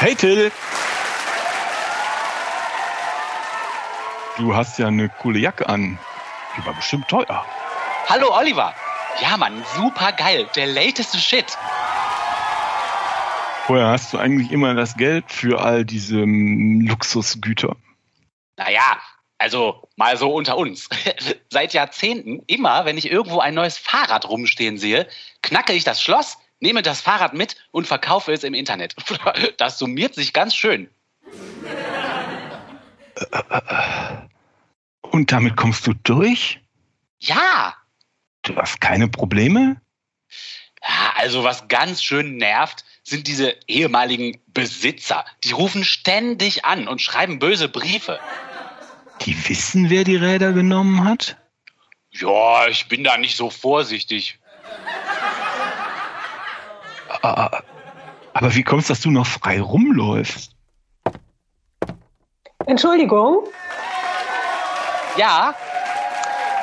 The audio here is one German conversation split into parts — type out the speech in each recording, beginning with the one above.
Hey Till! Du hast ja eine coole Jacke an. Die war bestimmt teuer. Hallo Oliver. Ja, Mann, super geil. Der lateste Shit. Woher hast du eigentlich immer das Geld für all diese mm, Luxusgüter? Naja, also mal so unter uns. Seit Jahrzehnten, immer wenn ich irgendwo ein neues Fahrrad rumstehen sehe, knacke ich das Schloss, nehme das Fahrrad mit und verkaufe es im Internet. Das summiert sich ganz schön. Und damit kommst du durch? Ja. Du hast keine Probleme? Ja, also was ganz schön nervt, sind diese ehemaligen Besitzer. Die rufen ständig an und schreiben böse Briefe. Die wissen, wer die Räder genommen hat? Ja, ich bin da nicht so vorsichtig. Aber wie kommst du, dass du noch frei rumläufst? Entschuldigung, Ja,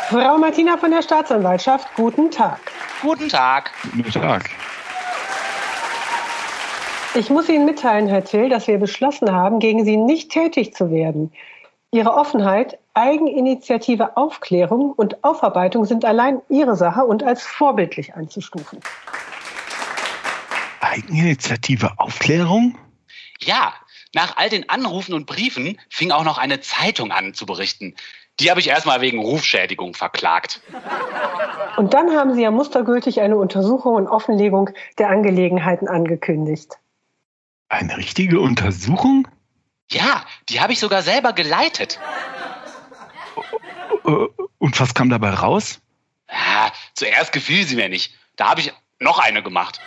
Frau Martina von der Staatsanwaltschaft, guten Tag. guten Tag. Guten Tag. Ich muss Ihnen mitteilen, Herr Till, dass wir beschlossen haben, gegen Sie nicht tätig zu werden. Ihre Offenheit, Eigeninitiative, Aufklärung und Aufarbeitung sind allein Ihre Sache und als vorbildlich einzustufen. Eigeninitiative Aufklärung? Ja, nach all den Anrufen und Briefen fing auch noch eine Zeitung an zu berichten. Die habe ich erstmal wegen Rufschädigung verklagt. Und dann haben Sie ja mustergültig eine Untersuchung und Offenlegung der Angelegenheiten angekündigt. Eine richtige Untersuchung? Ja, die habe ich sogar selber geleitet. Äh, Und was kam dabei raus? Ja, zuerst gefiel sie mir nicht. Da habe ich noch eine gemacht.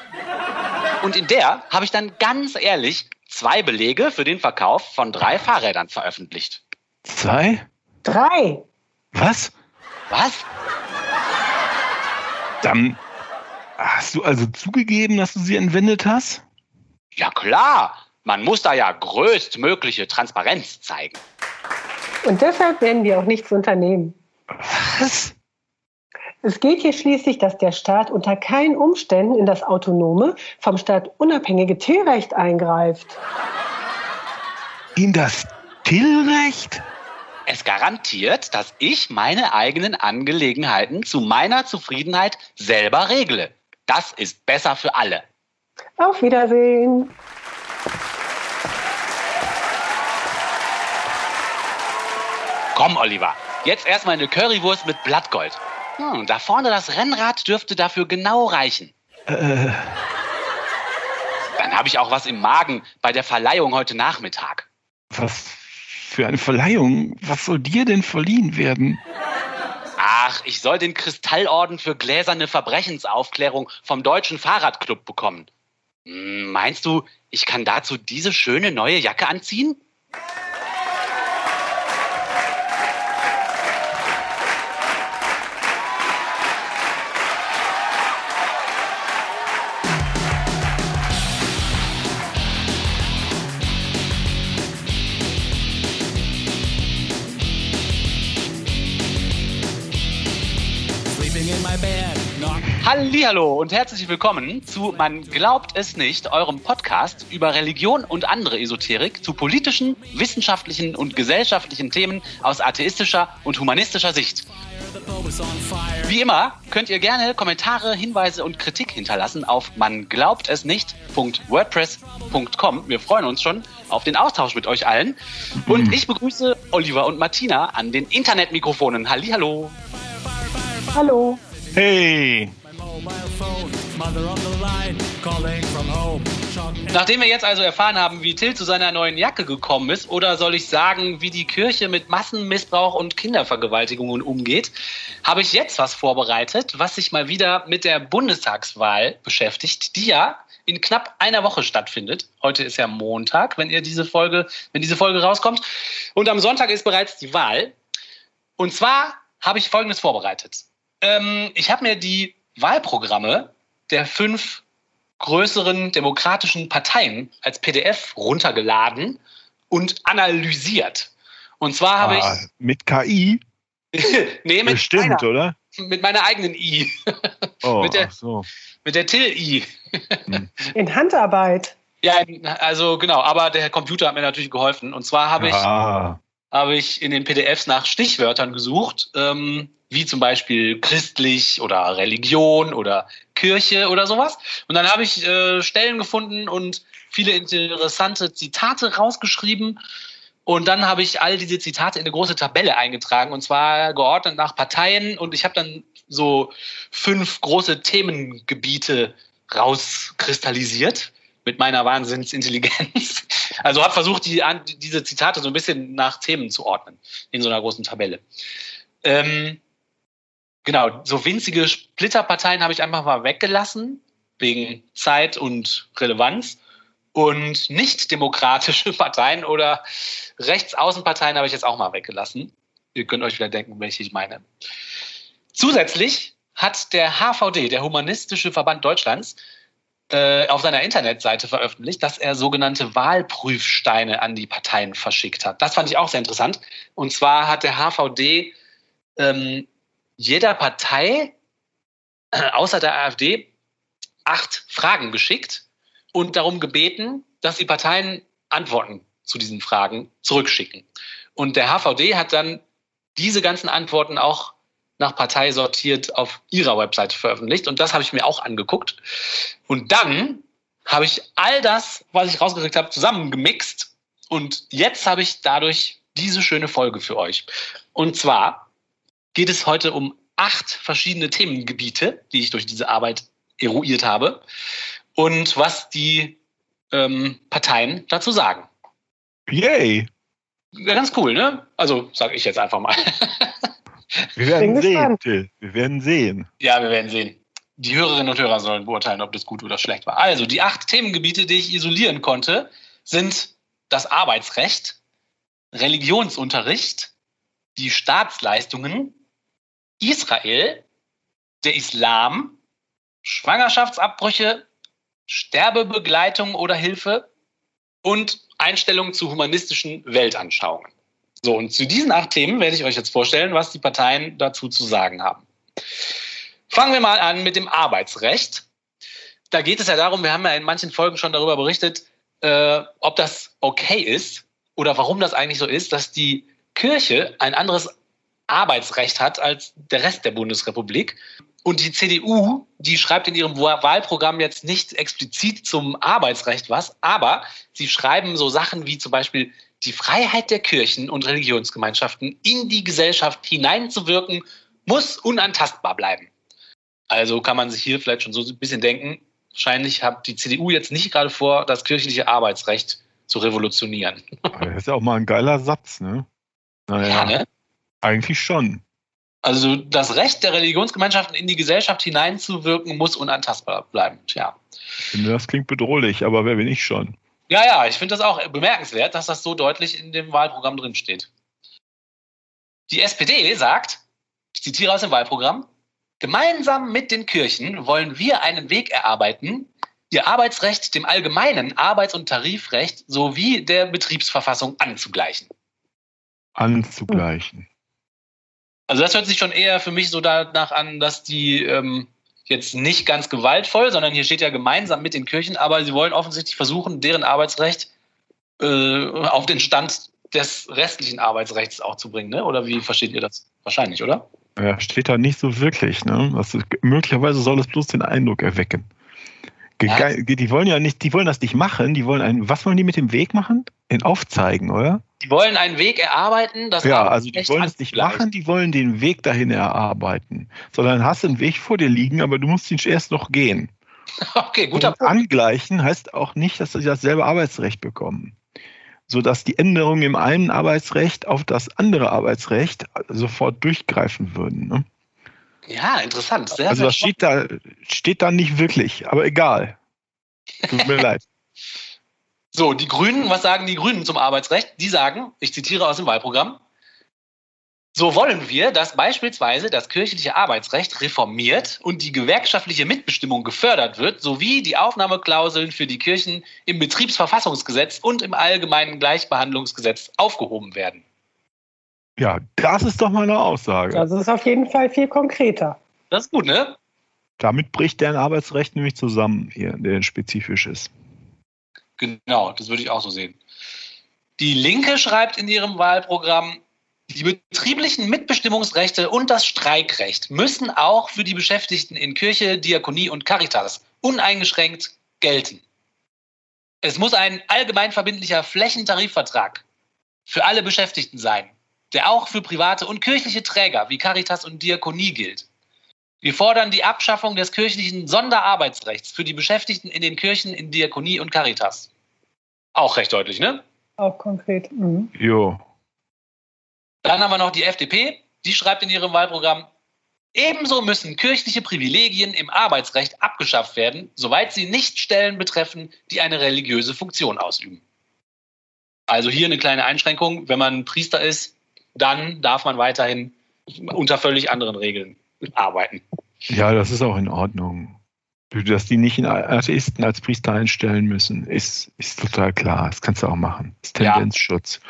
Und in der habe ich dann ganz ehrlich zwei Belege für den Verkauf von drei Fahrrädern veröffentlicht. Zwei? Drei. Was? Was? Dann hast du also zugegeben, dass du sie entwendet hast? Ja klar, man muss da ja größtmögliche Transparenz zeigen. Und deshalb werden wir auch nichts unternehmen. Was? Es gilt hier schließlich, dass der Staat unter keinen Umständen in das autonome, vom Staat unabhängige Tillrecht eingreift. In das Tillrecht? Es garantiert, dass ich meine eigenen Angelegenheiten zu meiner Zufriedenheit selber regle. Das ist besser für alle. Auf Wiedersehen. Komm, Oliver, jetzt erstmal eine Currywurst mit Blattgold. Hm, da vorne das Rennrad dürfte dafür genau reichen. Äh, Dann habe ich auch was im Magen bei der Verleihung heute Nachmittag. was für eine Verleihung? Was soll dir denn verliehen werden? Ach, ich soll den Kristallorden für gläserne Verbrechensaufklärung vom Deutschen Fahrradclub bekommen. Hm, Meinst du, ich kann dazu diese schöne neue Jacke anziehen? Hallihallo und herzlich willkommen zu Man glaubt es nicht, eurem Podcast über Religion und andere Esoterik zu politischen, wissenschaftlichen und gesellschaftlichen Themen aus atheistischer und humanistischer Sicht. Wie immer könnt ihr gerne Kommentare, Hinweise und Kritik hinterlassen auf man glaubt es nicht.wordpress.com. Wir freuen uns schon auf den Austausch mit euch allen. Und ich begrüße Oliver und Martina an den Internetmikrofonen. Hallihallo. Hallo. Hey! Nachdem wir jetzt also erfahren haben, wie Till zu seiner neuen Jacke gekommen ist, oder soll ich sagen, wie die Kirche mit Massenmissbrauch und Kindervergewaltigungen umgeht, habe ich jetzt was vorbereitet, was sich mal wieder mit der Bundestagswahl beschäftigt, die ja in knapp einer Woche stattfindet. Heute ist ja Montag, wenn ihr diese Folge, wenn diese Folge rauskommt. Und am Sonntag ist bereits die Wahl. Und zwar habe ich Folgendes vorbereitet. Ähm, ich habe mir die Wahlprogramme der fünf größeren demokratischen Parteien als PDF runtergeladen und analysiert. Und zwar habe Ah, mit KI? ich nee, mit, Bestimmt, meiner, oder? mit meiner eigenen I, Oh, Mit der- ach so. mit der Till I. In Handarbeit. Ja, also genau, aber der Computer hat mir natürlich geholfen. Und zwar habe ich, Ah, habe ich in den PDFs nach Stichwörtern gesucht, ähm, wie zum Beispiel christlich oder Religion oder Kirche oder sowas. Und dann habe ich äh, Stellen gefunden und viele interessante Zitate rausgeschrieben. Und dann habe ich all diese Zitate in eine große Tabelle eingetragen und zwar geordnet nach Parteien. Und ich habe dann so fünf große Themengebiete rauskristallisiert mit meiner Wahnsinnsintelligenz. Also habe versucht, die, diese Zitate so ein bisschen nach Themen zu ordnen in so einer großen Tabelle. Ähm, genau, so winzige Splitterparteien habe ich einfach mal weggelassen, wegen Zeit und Relevanz. Und nicht demokratische Parteien oder Rechtsaußenparteien habe ich jetzt auch mal weggelassen. Ihr könnt euch wieder denken, welche ich meine. Zusätzlich hat der HVD, der Humanistische Verband Deutschlands, auf seiner Internetseite veröffentlicht, dass er sogenannte Wahlprüfsteine an die Parteien verschickt hat. Das fand ich auch sehr interessant. Und zwar hat der HVD ähm, jeder Partei äh, außer der AfD acht Fragen geschickt und darum gebeten, dass die Parteien Antworten zu diesen Fragen zurückschicken. Und der HVD hat dann diese ganzen Antworten auch nach Partei sortiert auf ihrer Webseite veröffentlicht. Und das habe ich mir auch angeguckt. Und dann habe ich all das, was ich rausgekriegt habe, zusammengemixt. Und jetzt habe ich dadurch diese schöne Folge für euch. Und zwar geht es heute um acht verschiedene Themengebiete, die ich durch diese Arbeit eruiert habe. Und was die ähm, Parteien dazu sagen. yay. Ja, ganz cool, ne? Also sage ich jetzt einfach mal. Wir werden sehen. Till. Wir werden sehen. Ja, wir werden sehen. Die Hörerinnen und Hörer sollen beurteilen, ob das gut oder schlecht war. Also, die acht Themengebiete, die ich isolieren konnte, sind das Arbeitsrecht, Religionsunterricht, die Staatsleistungen, Israel, der Islam, Schwangerschaftsabbrüche, Sterbebegleitung oder Hilfe und Einstellungen zu humanistischen Weltanschauungen. So, und zu diesen acht Themen werde ich euch jetzt vorstellen, was die Parteien dazu zu sagen haben. Fangen wir mal an mit dem Arbeitsrecht. Da geht es ja darum, wir haben ja in manchen Folgen schon darüber berichtet, äh, ob das okay ist oder warum das eigentlich so ist, dass die Kirche ein anderes Arbeitsrecht hat als der Rest der Bundesrepublik. Und die CDU, die schreibt in ihrem Wahl- Wahlprogramm jetzt nicht explizit zum Arbeitsrecht was, aber sie schreiben so Sachen wie zum Beispiel die Freiheit der Kirchen und Religionsgemeinschaften in die Gesellschaft hineinzuwirken, muss unantastbar bleiben. Also kann man sich hier vielleicht schon so ein bisschen denken, wahrscheinlich hat die CDU jetzt nicht gerade vor, das kirchliche Arbeitsrecht zu revolutionieren. Das ist ja auch mal ein geiler Satz, ne? Naja, Ja, ne? eigentlich schon. Also das Recht der Religionsgemeinschaften in die Gesellschaft hineinzuwirken, muss unantastbar bleiben. Tja. Ich finde, das klingt bedrohlich, aber wer bin ich schon? Ja, ja, ich finde das auch bemerkenswert, dass das so deutlich in dem Wahlprogramm drin steht. Die SPD sagt, ich zitiere aus dem Wahlprogramm, gemeinsam mit den Kirchen wollen wir einen Weg erarbeiten, ihr Arbeitsrecht dem allgemeinen Arbeits- und Tarifrecht sowie der Betriebsverfassung anzugleichen. Anzugleichen. Also das hört sich schon eher für mich so danach an, dass die ähm, jetzt nicht ganz gewaltvoll, sondern hier steht ja gemeinsam mit den Kirchen, aber sie wollen offensichtlich versuchen, deren Arbeitsrecht äh, auf den Stand des restlichen Arbeitsrechts auch zu bringen, ne? Oder wie versteht ihr das? Wahrscheinlich, oder? Ja, steht da nicht so wirklich, ne? Das ist, möglicherweise soll es bloß den Eindruck erwecken. Ja. Die wollen ja nicht, die wollen das nicht machen, die wollen ein, was wollen die mit dem Weg machen? Den aufzeigen, oder? Die wollen einen Weg erarbeiten, das Ja, also die wollen es nicht machen, die wollen den Weg dahin erarbeiten. Sondern hast einen Weg vor dir liegen, aber du musst ihn erst noch gehen. Okay, guter Und Punkt. angleichen heißt auch nicht, dass sie dasselbe Arbeitsrecht bekommen. Sodass die Änderungen im einen Arbeitsrecht auf das andere Arbeitsrecht sofort durchgreifen würden. Ne? Ja, interessant. Sehr, Also das steht da, steht da nicht wirklich, aber egal. Tut mir leid. So, die Grünen, was sagen die Grünen zum Arbeitsrecht? Die sagen, ich zitiere aus dem Wahlprogramm, so wollen wir, dass beispielsweise das kirchliche Arbeitsrecht reformiert und die gewerkschaftliche Mitbestimmung gefördert wird, sowie die Aufnahmeklauseln für die Kirchen im Betriebsverfassungsgesetz und im allgemeinen Gleichbehandlungsgesetz aufgehoben werden. Ja, das ist doch mal eine Aussage. Das ist auf jeden Fall viel konkreter. Das ist gut, ne? Damit bricht deren Arbeitsrecht nämlich zusammen, hier, der spezifisch ist. Genau, das würde ich auch so sehen. Die Linke schreibt in ihrem Wahlprogramm, die betrieblichen Mitbestimmungsrechte und das Streikrecht müssen auch für die Beschäftigten in Kirche, Diakonie und Caritas uneingeschränkt gelten. Es muss ein allgemein verbindlicher Flächentarifvertrag für alle Beschäftigten sein, der auch für private und kirchliche Träger wie Caritas und Diakonie gilt. Wir fordern die Abschaffung des kirchlichen Sonderarbeitsrechts für die Beschäftigten in den Kirchen in Diakonie und Caritas. Auch recht deutlich, ne? Auch konkret. Mhm. Jo. Dann haben wir noch die FDP, die schreibt in ihrem Wahlprogramm, ebenso müssen kirchliche Privilegien im Arbeitsrecht abgeschafft werden, soweit sie nicht Stellen betreffen, die eine religiöse Funktion ausüben. Also hier eine kleine Einschränkung, wenn man Priester ist, dann darf man weiterhin unter völlig anderen Regeln arbeiten. Ja, das ist auch in Ordnung. Dass die nicht einen Atheisten als Priester einstellen müssen, ist, ist total klar. Das kannst du auch machen. Das ist Ja. Tendenzschutz.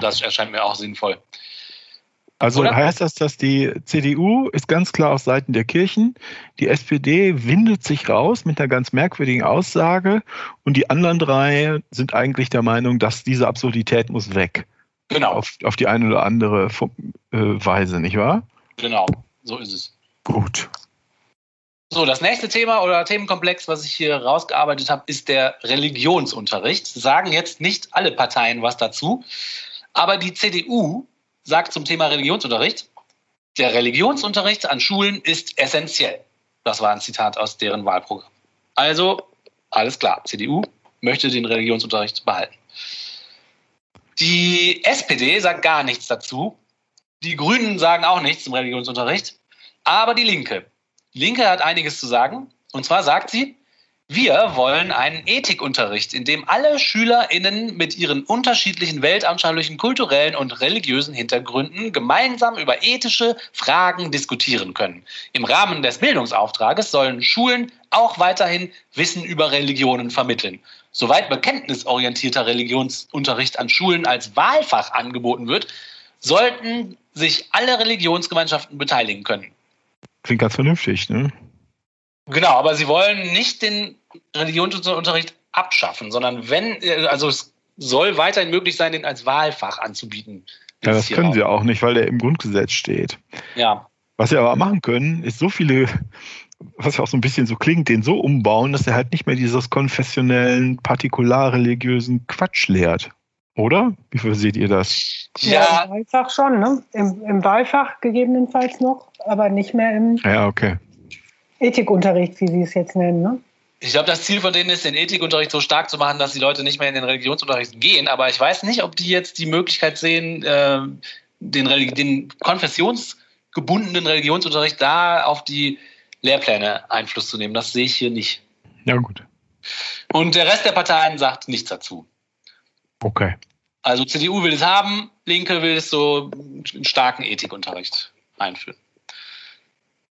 Das erscheint mir auch sinnvoll. Also Oder? heißt das, dass die CDU ist ganz klar auf Seiten der Kirchen, die SPD windet sich raus mit einer ganz merkwürdigen Aussage und die anderen drei sind eigentlich der Meinung, dass diese Absurdität muss weg. Genau, Auf, auf die eine oder andere äh, Weise, nicht wahr? genau, so ist es. Gut. So, das nächste Thema oder Themenkomplex, was ich hier rausgearbeitet habe, ist der Religionsunterricht. Sagen jetzt nicht alle Parteien was dazu, aber die CDU sagt zum Thema Religionsunterricht, der Religionsunterricht an Schulen ist essentiell. Das war ein Zitat aus deren Wahlprogramm. Also, alles klar, CDU möchte den Religionsunterricht behalten. Die SPD sagt gar nichts dazu. Die Grünen sagen auch nichts zum Religionsunterricht. Aber die Linke, die Linke hat einiges zu sagen. Und zwar sagt sie, wir wollen einen Ethikunterricht, in dem alle SchülerInnen mit ihren unterschiedlichen weltanschaulichen, kulturellen und religiösen Hintergründen gemeinsam über ethische Fragen diskutieren können. Im Rahmen des Bildungsauftrages sollen Schulen auch weiterhin Wissen über Religionen vermitteln. Soweit bekenntnisorientierter Religionsunterricht an Schulen als Wahlfach angeboten wird, sollten sich alle Religionsgemeinschaften beteiligen können. Klingt ganz vernünftig, ne? Genau, aber sie wollen nicht den Religionsunterricht abschaffen, sondern wenn, also es soll weiterhin möglich sein, den als Wahlfach anzubieten. Ja, das können auch. sie auch nicht, weil der im Grundgesetz steht. Ja, Was sie aber machen können, ist so viele, was ja auch so ein bisschen so klingt, den so umbauen, dass er halt nicht mehr dieses konfessionellen, partikularreligiösen Quatsch lehrt. Oder? Wie viel seht ihr das? ja, im Wahlfach schon, ne? Im, Im Wahlfach gegebenenfalls noch, aber nicht mehr im Ja, okay. Ethikunterricht, wie Sie es jetzt nennen, ne? ich glaube, das Ziel von denen ist, den Ethikunterricht so stark zu machen, dass die Leute nicht mehr in den Religionsunterricht gehen. Aber ich weiß nicht, ob die jetzt die Möglichkeit sehen, äh, den, Religi- den konfessionsgebundenen Religionsunterricht da auf die Lehrpläne Einfluss zu nehmen. Das sehe ich hier nicht. Ja, gut. Und der Rest der Parteien sagt nichts dazu. Okay. Also CDU will es haben, Linke will es so einen starken Ethikunterricht einführen.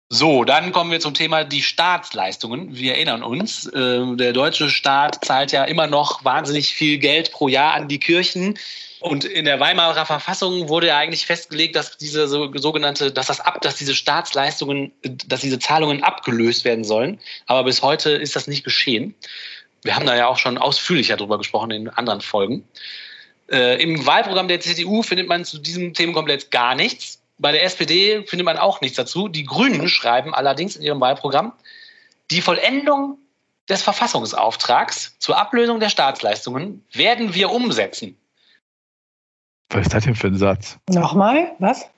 So, dann kommen wir zum Thema die Staatsleistungen. Wir erinnern uns, äh, der deutsche Staat zahlt ja immer noch wahnsinnig viel Geld pro Jahr an die Kirchen. Und in der Weimarer Verfassung wurde ja eigentlich festgelegt, dass diese so, sogenannte, dass das ab, dass diese Staatsleistungen, dass diese Zahlungen abgelöst werden sollen. Aber bis heute ist das nicht geschehen. Wir haben da ja auch schon ausführlicher drüber gesprochen in anderen Folgen. Äh, Im Wahlprogramm der CDU findet man zu diesem Themenkomplex gar nichts. Bei der SPD findet man auch nichts dazu. Die Grünen schreiben allerdings in ihrem Wahlprogramm, die Vollendung des Verfassungsauftrags zur Ablösung der Staatsleistungen werden wir umsetzen. Was ist das denn für ein Satz? Nochmal, was?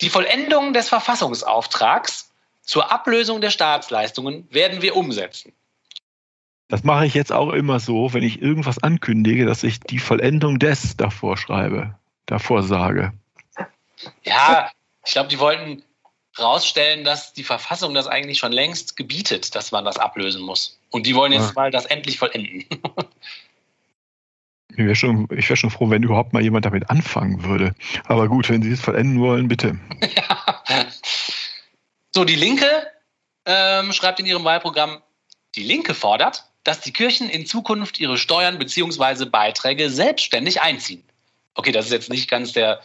Die Vollendung des Verfassungsauftrags zur Ablösung der Staatsleistungen werden wir umsetzen. Das mache ich jetzt auch immer so, wenn ich irgendwas ankündige, dass ich die Vollendung des davor schreibe, davor sage. Ja, ich glaube, die wollten rausstellen, dass die Verfassung das eigentlich schon längst gebietet, dass man das ablösen muss. Und die wollen jetzt Ja. mal das endlich vollenden. Ich wäre schon, ich wär schon froh, wenn überhaupt mal jemand damit anfangen würde. Aber gut, wenn Sie es vollenden wollen, bitte. So, die Linke ähm, schreibt in ihrem Wahlprogramm, die Linke fordert, dass die Kirchen in Zukunft ihre Steuern bzw. Beiträge selbstständig einziehen. Okay, das ist jetzt nicht ganz der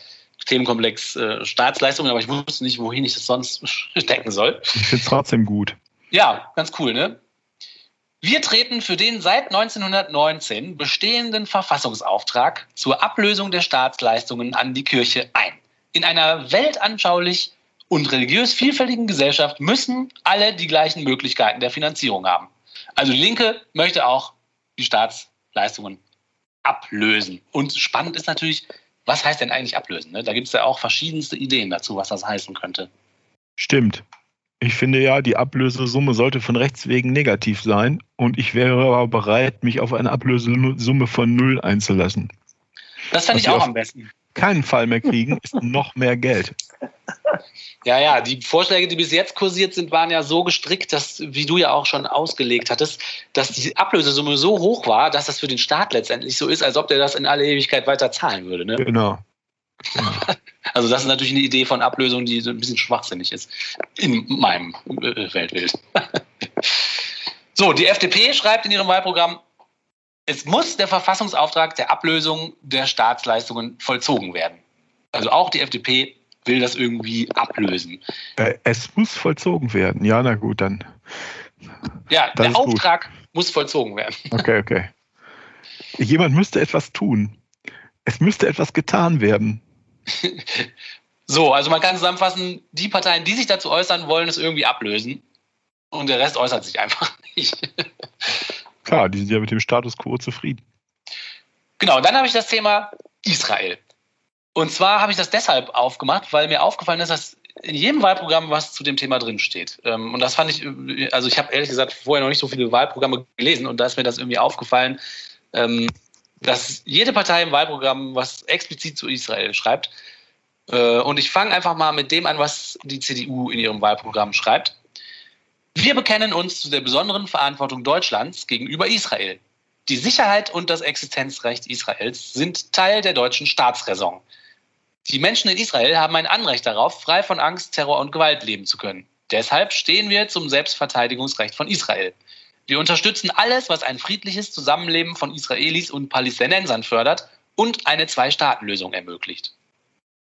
Themenkomplex äh, Staatsleistungen, aber ich wusste nicht, wohin ich das sonst stecken soll. Ich finde es trotzdem gut. Ja, ganz cool, ne? Wir treten für den seit 1919 bestehenden Verfassungsauftrag zur Ablösung der Staatsleistungen an die Kirche ein. In einer weltanschaulich und religiös vielfältigen Gesellschaft müssen alle die gleichen Möglichkeiten der Finanzierung haben. Also die Linke möchte auch die Staatsleistungen ablösen. Und spannend ist natürlich, was heißt denn eigentlich ablösen? Ne? Da gibt es ja auch verschiedenste Ideen dazu, was das heißen könnte. Stimmt. Ich finde ja, die Ablösesumme sollte von Rechts wegen negativ sein und ich wäre aber bereit, mich auf eine Ablösesumme von null einzulassen. Das fände ich auch am besten. Keinen Fall mehr kriegen, ist noch mehr Geld. Ja, ja, die Vorschläge, die bis jetzt kursiert sind, waren ja so gestrickt, dass, wie du ja auch schon ausgelegt hattest, dass die Ablösesumme so hoch war, dass das für den Staat letztendlich so ist, als ob der das in alle Ewigkeit weiter zahlen würde. Ne? Genau. Also das ist natürlich eine Idee von Ablösung, die so ein bisschen schwachsinnig ist in meinem äh, Weltbild. so, die FDP schreibt in ihrem Wahlprogramm, es muss der Verfassungsauftrag der Ablösung der Staatsleistungen vollzogen werden. Also auch die FDP will das irgendwie ablösen. Äh, Es muss vollzogen werden. Ja, na gut, dann. Ja, der ist gut. Auftrag muss vollzogen werden. Okay, okay. Jemand müsste etwas tun. Es müsste etwas getan werden. So, also man kann zusammenfassen, die Parteien, die sich dazu äußern, wollen es irgendwie ablösen. Und der Rest äußert sich einfach nicht. Klar, die sind ja mit dem Status quo zufrieden. Genau, und dann habe ich das Thema Israel. Und zwar habe ich das deshalb aufgemacht, weil mir aufgefallen ist, dass in jedem Wahlprogramm was zu dem Thema drinsteht. Ähm, Und das fand ich, äh, also ich habe ehrlich gesagt vorher noch nicht so viele Wahlprogramme gelesen und da ist mir das irgendwie aufgefallen, ähm, dass jede Partei im Wahlprogramm was explizit zu Israel schreibt. Äh, Und ich fange einfach mal mit dem an, was die CDU in ihrem Wahlprogramm schreibt. Wir bekennen uns zu der besonderen Verantwortung Deutschlands gegenüber Israel. Die Sicherheit und das Existenzrecht Israels sind Teil der deutschen Staatsräson. Die Menschen in Israel haben ein Anrecht darauf, frei von Angst, Terror und Gewalt leben zu können. Deshalb stehen wir zum Selbstverteidigungsrecht von Israel. Wir unterstützen alles, was ein friedliches Zusammenleben von Israelis und Palästinensern fördert und eine Zwei-Staaten-Lösung ermöglicht.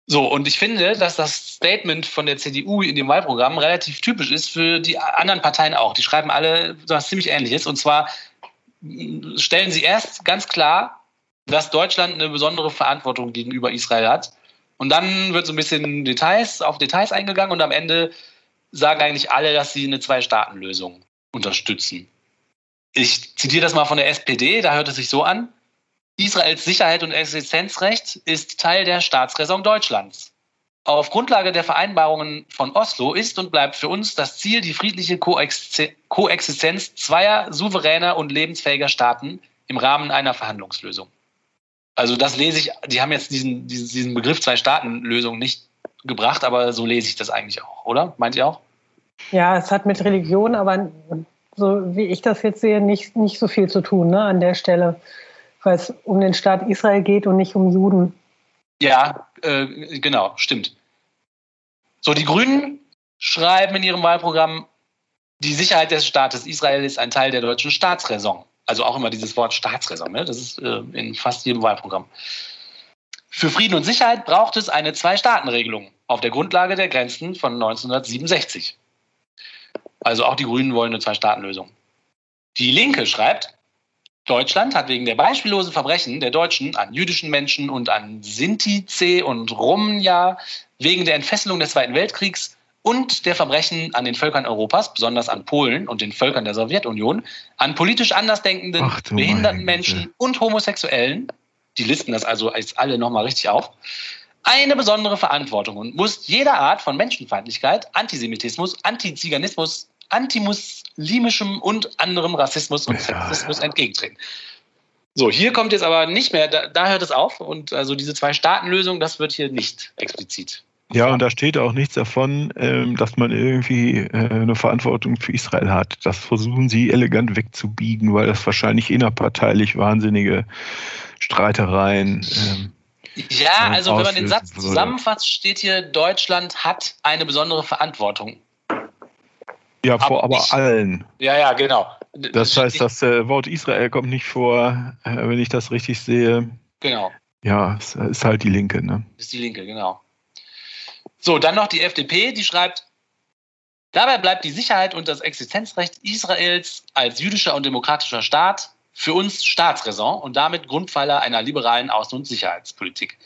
So, und ich finde, dass das Statement von der CDU in dem Wahlprogramm relativ typisch ist für die anderen Parteien auch. Die schreiben alle was ziemlich Ähnliches. Und zwar stellen sie erst ganz klar, dass Deutschland eine besondere Verantwortung gegenüber Israel hat. Und dann wird so ein bisschen Details auf Details eingegangen und am Ende sagen eigentlich alle, dass sie eine Zwei-Staaten-Lösung unterstützen. Ich zitiere das mal von der SPD, da hört es sich so an. Israels Sicherheit und Existenzrecht ist Teil der Staatsräson Deutschlands. Auf Grundlage der Vereinbarungen von Oslo ist und bleibt für uns das Ziel die friedliche Koex- Koexistenz zweier souveräner und lebensfähiger Staaten im Rahmen einer Verhandlungslösung. Also das lese ich, die haben jetzt diesen, diesen Begriff Zwei-Staaten-Lösung nicht gebracht, aber so lese ich das eigentlich auch, oder? Meint ihr auch? Ja, es hat mit Religion, aber so wie ich das jetzt sehe, nicht, nicht so viel zu tun ne, an der Stelle, weil es um den Staat Israel geht und nicht um Juden. Ja, äh, genau, stimmt. So, die Grünen schreiben in ihrem Wahlprogramm, die Sicherheit des Staates Israel ist ein Teil der deutschen Staatsräson. Also auch immer dieses Wort Staatsräson, ne? das ist äh, in fast jedem Wahlprogramm. Für Frieden und Sicherheit braucht es eine Zwei-Staaten-Regelung auf der Grundlage der Grenzen von 1967. Also auch die Grünen wollen eine Zwei-Staaten-Lösung. Die Linke schreibt, Deutschland hat wegen der beispiellosen Verbrechen der Deutschen an jüdischen Menschen und an Sinti, C und Romja wegen der Entfesselung des Zweiten Weltkriegs und der Verbrechen an den Völkern Europas, besonders an Polen und den Völkern der Sowjetunion, an politisch andersdenkenden, Ach behinderten Menschen und Homosexuellen, die listen das also als alle nochmal richtig auf, eine besondere Verantwortung und muss jeder Art von Menschenfeindlichkeit, Antisemitismus, Antiziganismus, antimuslimischem und anderem Rassismus und Ja. Sexismus entgegentreten. So, hier kommt jetzt aber nicht mehr, da, da hört es auf und also diese Zwei-Staaten-Lösung, das wird hier nicht explizit. Ja, und da steht auch nichts davon, ähm, dass man irgendwie äh, eine Verantwortung für Israel hat. Das versuchen sie elegant wegzubiegen, weil das wahrscheinlich innerparteilich wahnsinnige Streitereien. Ähm, Ja, also wenn man den Satz zusammenfasst, steht hier, Deutschland hat eine besondere Verantwortung. Ja, vor Aber nicht- allen. Ja, ja, genau. Das heißt, das äh, Wort Israel kommt nicht vor, äh, wenn ich das richtig sehe. Genau. Ja, es ist halt die Linke, ne? Ist die Linke, genau. So, dann noch die FDP, die schreibt, Dabei bleibt die Sicherheit und das Existenzrecht Israels als jüdischer und demokratischer Staat für uns Staatsräson und damit Grundpfeiler einer liberalen Außen- und Sicherheitspolitik.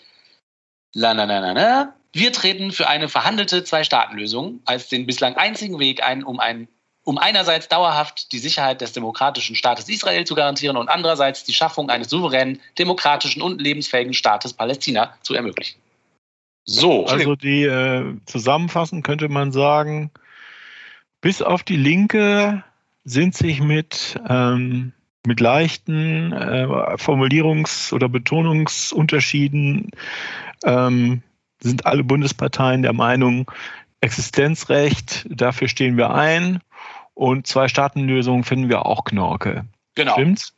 La, la, la, la, la. Wir treten für eine verhandelte Zwei-Staaten-Lösung als den bislang einzigen Weg ein, um, ein, um einerseits dauerhaft die Sicherheit des demokratischen Staates Israel zu garantieren und andererseits die Schaffung eines souveränen, demokratischen und lebensfähigen Staates Palästina zu ermöglichen. So, Also die äh, zusammenfassend könnte man sagen, bis auf die Linke sind sich mit, ähm, mit leichten äh, Formulierungs- oder Betonungsunterschieden ähm, sind alle Bundesparteien der Meinung, Existenzrecht, dafür stehen wir ein und Zwei-Staaten-Lösungen finden wir auch Knorke. genau, Stimmt's?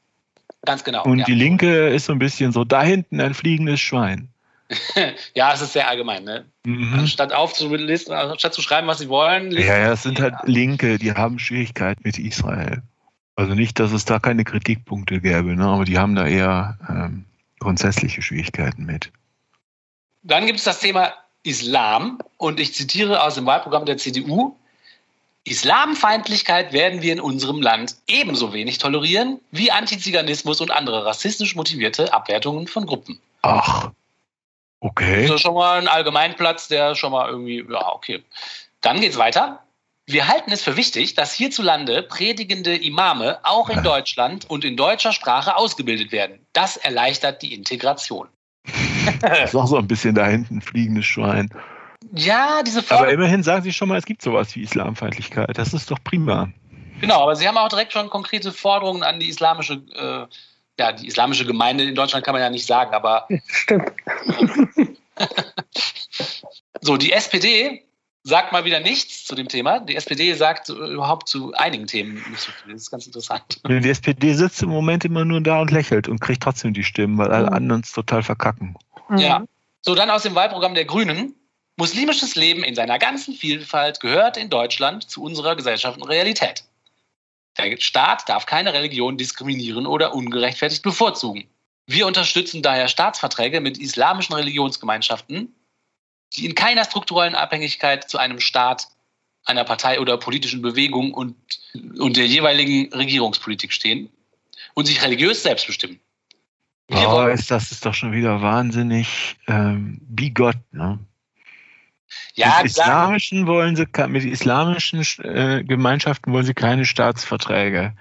ganz genau. Und ja. die Linke ist so ein bisschen so, da hinten ein fliegendes Schwein. ja, es ist sehr allgemein. Ne? Mhm. Anstatt aufzulisten, anstatt zu schreiben, was sie wollen, Ja, ja, es sind halt Linke, die haben Schwierigkeiten mit Israel. Also nicht, dass es da keine Kritikpunkte gäbe, ne? aber die haben da eher ähm, grundsätzliche Schwierigkeiten mit. Dann gibt es das Thema Islam und ich zitiere aus dem Wahlprogramm der CDU. Islamfeindlichkeit werden wir in unserem Land ebenso wenig tolerieren wie Antiziganismus und andere rassistisch motivierte Abwertungen von Gruppen. Ach, okay. Das ist schon mal ein Allgemeinplatz, der schon mal irgendwie, ja, okay. Dann geht's weiter. Wir halten es für wichtig, dass hierzulande predigende Imame auch in Deutschland und in deutscher Sprache ausgebildet werden. Das erleichtert die Integration. Das ist auch so ein bisschen da hinten fliegendes Schwein. Ja, diese Aber Forderung. immerhin sagen sie schon mal, es gibt sowas wie Islamfeindlichkeit. Das ist doch prima. Genau, aber Sie haben auch direkt schon konkrete Forderungen an die islamische, äh, ja, die islamische Gemeinde in Deutschland kann man ja nicht sagen, aber Stimmt. so, die SPD sagt mal wieder nichts zu dem Thema. Die SPD sagt äh, überhaupt zu einigen Themen nicht so viel. Das ist ganz interessant. Die SPD sitzt im Moment immer nur da und lächelt und kriegt trotzdem die Stimmen, weil alle Mhm. anderen es total verkacken. Ja. So, dann aus dem Wahlprogramm der Grünen. Muslimisches Leben in seiner ganzen Vielfalt gehört in Deutschland zu unserer Gesellschaft und Realität. Der Staat darf keine Religion diskriminieren oder ungerechtfertigt bevorzugen. Wir unterstützen daher Staatsverträge mit islamischen Religionsgemeinschaften, die in keiner strukturellen Abhängigkeit zu einem Staat, einer Partei oder politischen Bewegung und, und der jeweiligen Regierungspolitik stehen und sich religiös selbst bestimmen. Wir Oh, ist das ist doch schon wieder wahnsinnig ähm, bigott, ne? ja, mit islamischen wollen sie mit islamischen äh, Gemeinschaften wollen sie keine Staatsverträge,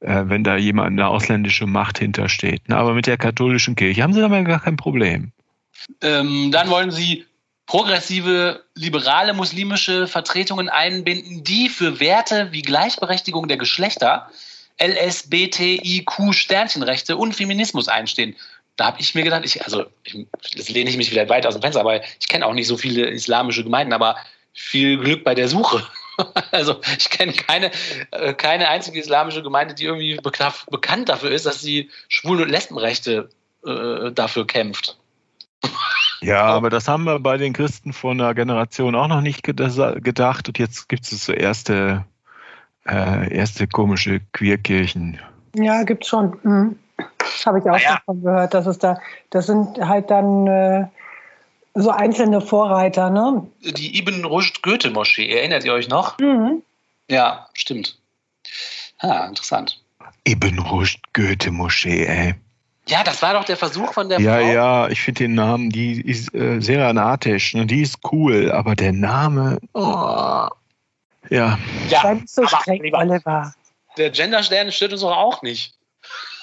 äh, wenn da jemand eine ausländische Macht hintersteht. Ne? Aber mit der katholischen Kirche haben sie damit gar kein Problem. Ähm, dann wollen sie progressive, liberale muslimische Vertretungen einbinden, die für Werte wie Gleichberechtigung der Geschlechter, LSBTIQ-Sternchenrechte und Feminismus einstehen. Da habe ich mir gedacht, ich, also ich, das lehne ich mich vielleicht weit aus dem Fenster, aber ich kenne auch nicht so viele islamische Gemeinden, aber viel Glück bei der Suche. Also ich kenne keine, äh, keine einzige islamische Gemeinde, die irgendwie bekannt dafür ist, dass sie Schwulen- und Lesbenrechte äh, dafür kämpft. Ja, aber das haben wir bei den Christen vor einer Generation auch noch nicht geda- gedacht. Und jetzt gibt es so erste, äh, erste komische Queerkirchen. Ja, gibt's schon. Mhm. Das habe ich auch Naja. davon gehört, dass es da, das sind halt dann äh, so einzelne Vorreiter, ne? die Ibn Rushd Goethe Moschee. Erinnert ihr euch noch? Mhm. Ja, stimmt. Ah, interessant. Ibn Rushd Goethe Moschee, ey. Ja, das war doch der Versuch von der Ja, Frau. ja, ich finde den Namen, die ist äh, Seranatisch, ne, die ist cool, aber der Name, oh. ja, ja nicht so streng, Oliver. der Genderstern stört uns doch auch nicht.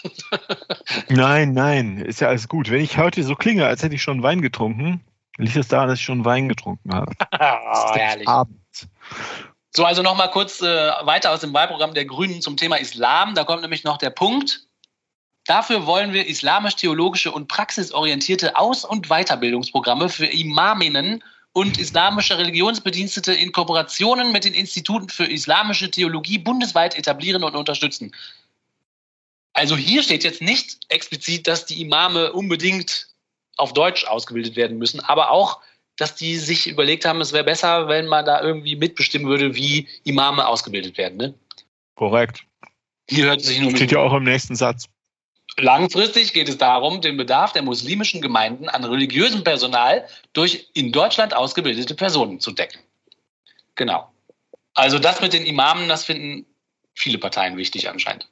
nein, nein, ist ja alles gut. Wenn ich heute so klinge, als hätte ich schon Wein getrunken, liegt es daran, dass ich schon Wein getrunken habe. oh, herrlich. Abends. So, also nochmal kurz äh, weiter aus dem Wahlprogramm der Grünen zum Thema Islam. Da kommt nämlich noch der Punkt. Dafür wollen wir islamisch-theologische und praxisorientierte Aus- und Weiterbildungsprogramme für Imaminnen und islamische Religionsbedienstete in Kooperationen mit den Instituten für islamische Theologie bundesweit etablieren und unterstützen. Also hier steht jetzt nicht explizit, dass die Imame unbedingt auf Deutsch ausgebildet werden müssen, aber auch, dass die sich überlegt haben, es wäre besser, wenn man da irgendwie mitbestimmen würde, wie Imame ausgebildet werden. Ne? Korrekt. Hier hört es sich nur Steht ja auch im nächsten Satz. Langfristig geht es darum, den Bedarf der muslimischen Gemeinden an religiösem Personal durch in Deutschland ausgebildete Personen zu decken. Genau. Also das mit den Imamen, das finden viele Parteien wichtig anscheinend.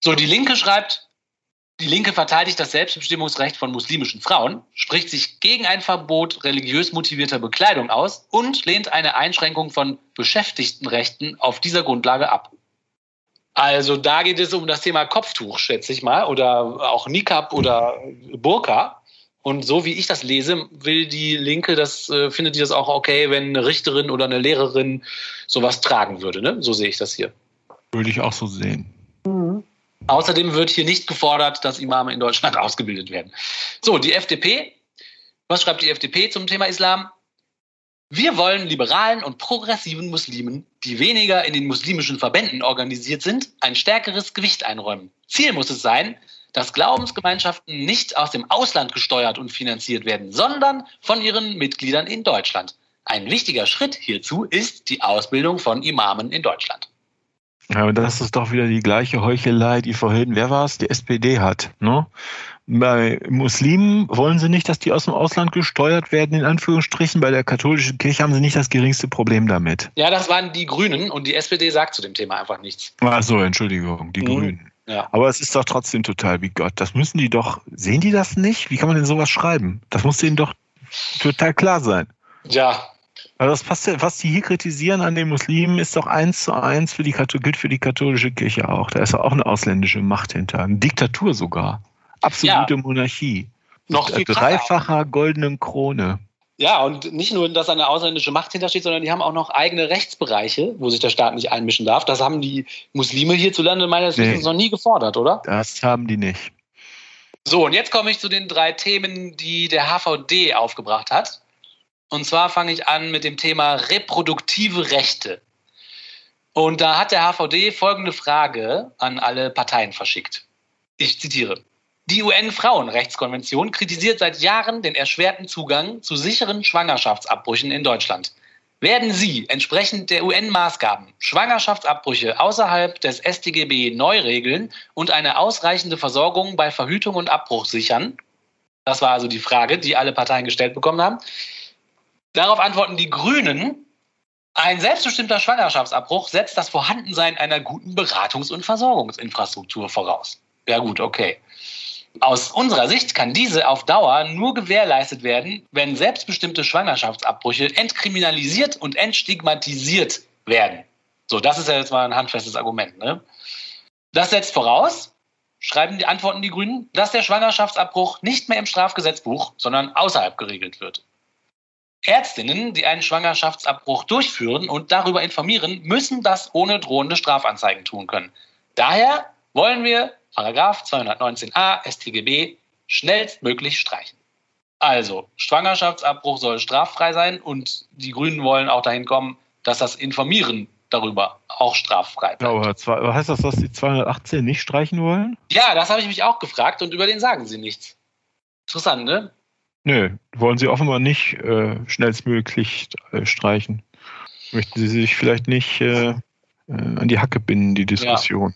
So, die Linke schreibt, die Linke verteidigt das Selbstbestimmungsrecht von muslimischen Frauen, spricht sich gegen ein Verbot religiös motivierter Bekleidung aus und lehnt eine Einschränkung von Beschäftigtenrechten auf dieser Grundlage ab. Also da geht es um das Thema Kopftuch, schätze ich mal, oder auch Nikab oder Burka. Und so wie ich das lese, will die Linke, das äh, findet die das auch okay, wenn eine Richterin oder eine Lehrerin sowas tragen würde. Ne? So sehe ich das hier. Würde ich auch so sehen. Mhm. Außerdem wird hier nicht gefordert, dass Imame in Deutschland ausgebildet werden. So, die FDP. Was schreibt die FDP zum Thema Islam? Wir wollen liberalen und progressiven Muslimen, die weniger in den muslimischen Verbänden organisiert sind, ein stärkeres Gewicht einräumen. Ziel muss es sein, dass Glaubensgemeinschaften nicht aus dem Ausland gesteuert und finanziert werden, sondern von ihren Mitgliedern in Deutschland. Ein wichtiger Schritt hierzu ist die Ausbildung von Imamen in Deutschland. Ja, aber das ist doch wieder die gleiche Heuchelei, die vorhin, wer war es, die SPD hat. Ne? Bei Muslimen wollen sie nicht, dass die aus dem Ausland gesteuert werden, in Anführungsstrichen. Bei der katholischen Kirche haben sie nicht das geringste Problem damit. Ja, das waren die Grünen und die SPD sagt zu dem Thema einfach nichts. Ach so, Entschuldigung, die Mhm. Grünen. Ja. Aber es ist doch trotzdem total wie Gott. Das müssen die doch, sehen die das nicht? Wie kann man denn sowas schreiben? Das muss denen doch total klar sein. Ja, Also das passt was die hier kritisieren an den Muslimen, ist doch eins zu eins für die gilt für die katholische Kirche auch. Da ist doch auch eine ausländische Macht hinter. Eine Diktatur sogar. Absolute Monarchie. Noch Mit dreifacher goldenen Krone. Ja, und nicht nur, dass eine ausländische Macht hintersteht, sondern die haben auch noch eigene Rechtsbereiche, wo sich der Staat nicht einmischen darf. Das haben die Muslime hierzulande meines Nee. Wissens noch nie gefordert, oder? Das haben die nicht. So, und jetzt komme ich zu den drei Themen, die der HVD aufgebracht hat. Und zwar fange ich an mit dem Thema reproduktive Rechte. Und da hat der HVD folgende Frage an alle Parteien verschickt. Ich zitiere. Die UN-Frauenrechtskonvention kritisiert seit Jahren den erschwerten Zugang zu sicheren Schwangerschaftsabbrüchen in Deutschland. Werden Sie entsprechend der UN-Maßgaben Schwangerschaftsabbrüche außerhalb des StGB neu regeln und eine ausreichende Versorgung bei Verhütung und Abbruch sichern? Das war also die Frage, die alle Parteien gestellt bekommen haben. Darauf antworten die Grünen, ein selbstbestimmter Schwangerschaftsabbruch setzt das Vorhandensein einer guten Beratungs- und Versorgungsinfrastruktur voraus. Ja gut, okay. Aus unserer Sicht kann diese auf Dauer nur gewährleistet werden, wenn selbstbestimmte Schwangerschaftsabbrüche entkriminalisiert und entstigmatisiert werden. So, das ist ja jetzt mal ein handfestes Argument. Ne? Das setzt voraus, schreiben die Antworten die Grünen, dass der Schwangerschaftsabbruch nicht mehr im Strafgesetzbuch, sondern außerhalb geregelt wird. Ärztinnen, die einen Schwangerschaftsabbruch durchführen und darüber informieren, müssen das ohne drohende Strafanzeigen tun können. Daher wollen wir Paragraph 219a StGB schnellstmöglich streichen. Also, Schwangerschaftsabbruch soll straffrei sein und die Grünen wollen auch dahin kommen, dass das Informieren darüber auch straffrei bleibt. Ja, aber heißt das, dass die 218 nicht streichen wollen? Ja, das habe ich mich auch gefragt und über den sagen sie nichts. Interessant, ne? Nö, wollen sie offenbar nicht äh, schnellstmöglich äh, streichen. Möchten sie sich vielleicht nicht äh, äh, an die Hacke binden, die Diskussion.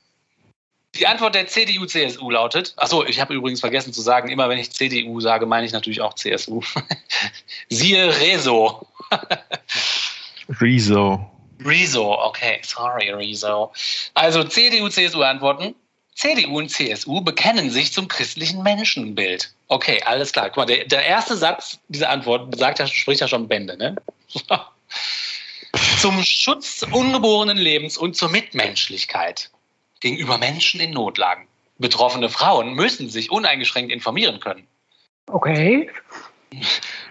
Die Antwort der CDU-CSU lautet, achso, ich habe übrigens vergessen zu sagen, immer wenn ich CDU sage, meine ich natürlich auch CSU. Siehe Rezo. Rezo. Rezo, okay, sorry, Rezo. Also CDU, CSU antworten. CDU und CSU bekennen sich zum christlichen Menschenbild. Okay, alles klar. Guck mal, der, der erste Satz dieser Antwort sagt ja, spricht ja schon Bände, ne? zum Schutz ungeborenen Lebens und zur Mitmenschlichkeit gegenüber Menschen in Notlagen. Betroffene Frauen müssen sich uneingeschränkt informieren können. Okay.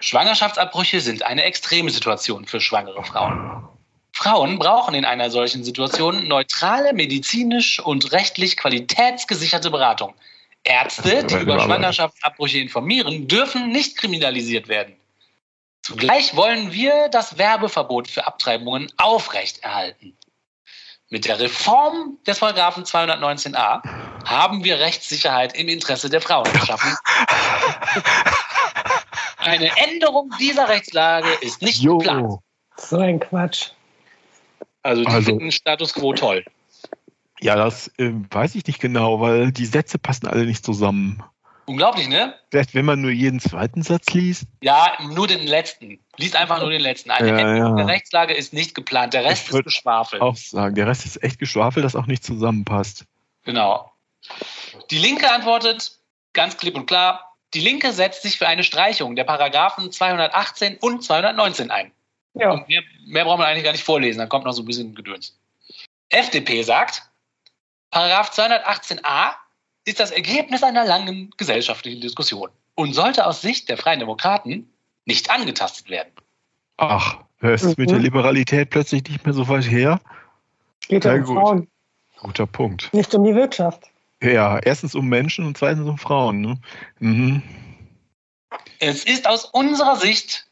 Schwangerschaftsabbrüche sind eine extreme Situation für schwangere Frauen. Frauen brauchen in einer solchen Situation neutrale, medizinisch und rechtlich qualitätsgesicherte Beratung. Ärzte, die über Schwangerschaftsabbrüche informieren, dürfen nicht kriminalisiert werden. Zugleich wollen wir das Werbeverbot für Abtreibungen aufrechterhalten. Mit der Reform des Paragraphen 219a haben wir Rechtssicherheit im Interesse der Frauen geschaffen. Eine Änderung dieser Rechtslage ist nicht geplant. Jo. So ein Quatsch. Also die Also- finden Status quo toll. Ja, das äh, weiß ich nicht genau, weil die Sätze passen alle nicht zusammen. Unglaublich, ne? Vielleicht, wenn man nur jeden zweiten Satz liest. Ja, nur den letzten. Lies einfach nur den letzten. Eine Ja, Änderung ja. der Rechtslage ist nicht geplant. Der Rest Ich ist würd Geschwafel. Auch sagen, der Rest ist echt Geschwafel, das auch nicht zusammenpasst. Genau. Die Linke antwortet ganz klipp und klar, die Linke setzt sich für eine Streichung der Paragraphen 218 und 219 ein. Ja. Und mehr, mehr braucht man eigentlich gar nicht vorlesen, dann kommt noch so ein bisschen Gedöns. FDP sagt, Paragraph 218a ist das Ergebnis einer langen gesellschaftlichen Diskussion und sollte aus Sicht der Freien Demokraten nicht angetastet werden. Ach, es ist mit Mhm. der Liberalität plötzlich nicht mehr so weit her. Geht ja Sehr um gut. Frauen, Guter Punkt. nicht um die Wirtschaft. Ja, erstens um Menschen und zweitens um Frauen. Ne? Mhm. Es ist aus unserer Sicht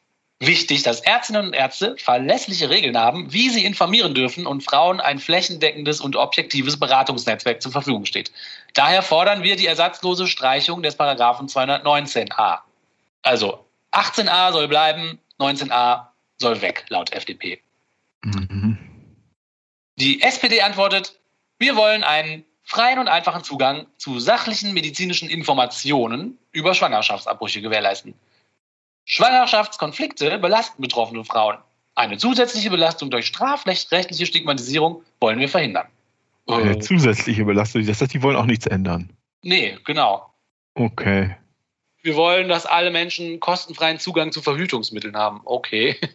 wichtig, dass Ärztinnen und Ärzte verlässliche Regeln haben, wie sie informieren dürfen und Frauen ein flächendeckendes und objektives Beratungsnetzwerk zur Verfügung steht. Daher fordern wir die ersatzlose Streichung des Paragraphen 219a. Also 18a soll bleiben, 19a soll weg, laut FDP. Mhm. Die SPD antwortet, wir wollen einen freien und einfachen Zugang zu sachlichen medizinischen Informationen über Schwangerschaftsabbrüche gewährleisten. Schwangerschaftskonflikte belasten betroffene Frauen. Eine zusätzliche Belastung durch strafrechtliche Stigmatisierung wollen wir verhindern. Eine Äh, zusätzliche Belastung. Das heißt, die wollen auch nichts ändern. nee, genau. Okay. Wir wollen, dass alle Menschen kostenfreien Zugang zu Verhütungsmitteln haben. Okay.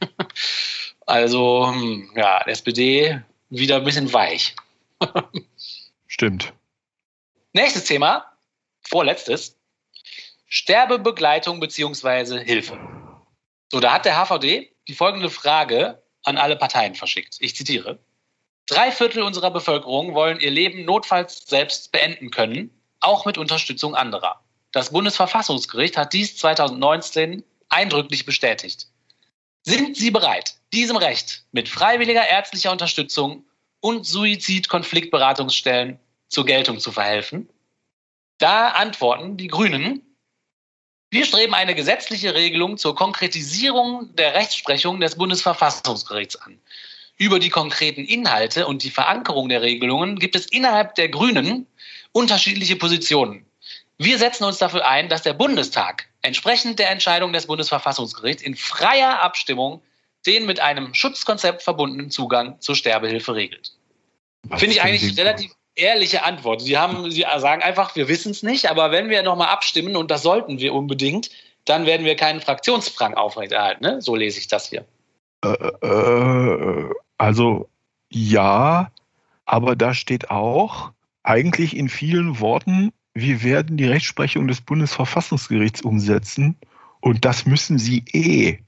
Also, hm, ja, SPD wieder ein bisschen weich. Stimmt. Nächstes Thema, vorletztes. Sterbebegleitung bzw. Hilfe. So, da hat der HVD die folgende Frage an alle Parteien verschickt. Ich zitiere. Drei Viertel unserer Bevölkerung wollen ihr Leben notfalls selbst beenden können, auch mit Unterstützung anderer. Das Bundesverfassungsgericht hat dies 2019 eindrücklich bestätigt. Sind Sie bereit, diesem Recht mit freiwilliger ärztlicher Unterstützung und Suizid-Konfliktberatungsstellen zur Geltung zu verhelfen? Da antworten die Grünen, wir streben eine gesetzliche Regelung zur Konkretisierung der Rechtsprechung des Bundesverfassungsgerichts an. Über die konkreten Inhalte und die Verankerung der Regelungen gibt es innerhalb der Grünen unterschiedliche Positionen. Wir setzen uns dafür ein, dass der Bundestag entsprechend der Entscheidung des Bundesverfassungsgerichts in freier Abstimmung den mit einem Schutzkonzept verbundenen Zugang zur Sterbehilfe regelt. Finde ich eigentlich relativ ehrliche Antwort. Sie haben, Sie sagen einfach, wir wissen es nicht, aber wenn wir nochmal abstimmen und das sollten wir unbedingt, dann werden wir keinen Fraktionsprang aufrechterhalten. Ne? So lese ich das hier. Äh, äh, also ja, aber da steht auch eigentlich in vielen Worten, wir werden die Rechtsprechung des Bundesverfassungsgerichts umsetzen und das müssen sie eh.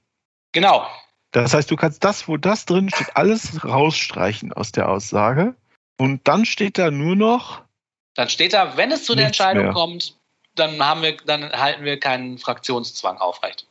Genau. Das heißt, du kannst das, wo das drin steht, alles rausstreichen aus der Aussage und dann steht da nur noch, Dann steht da, wenn es zu der Entscheidung mehr. kommt, dann haben wir, dann halten wir keinen Fraktionszwang aufrecht.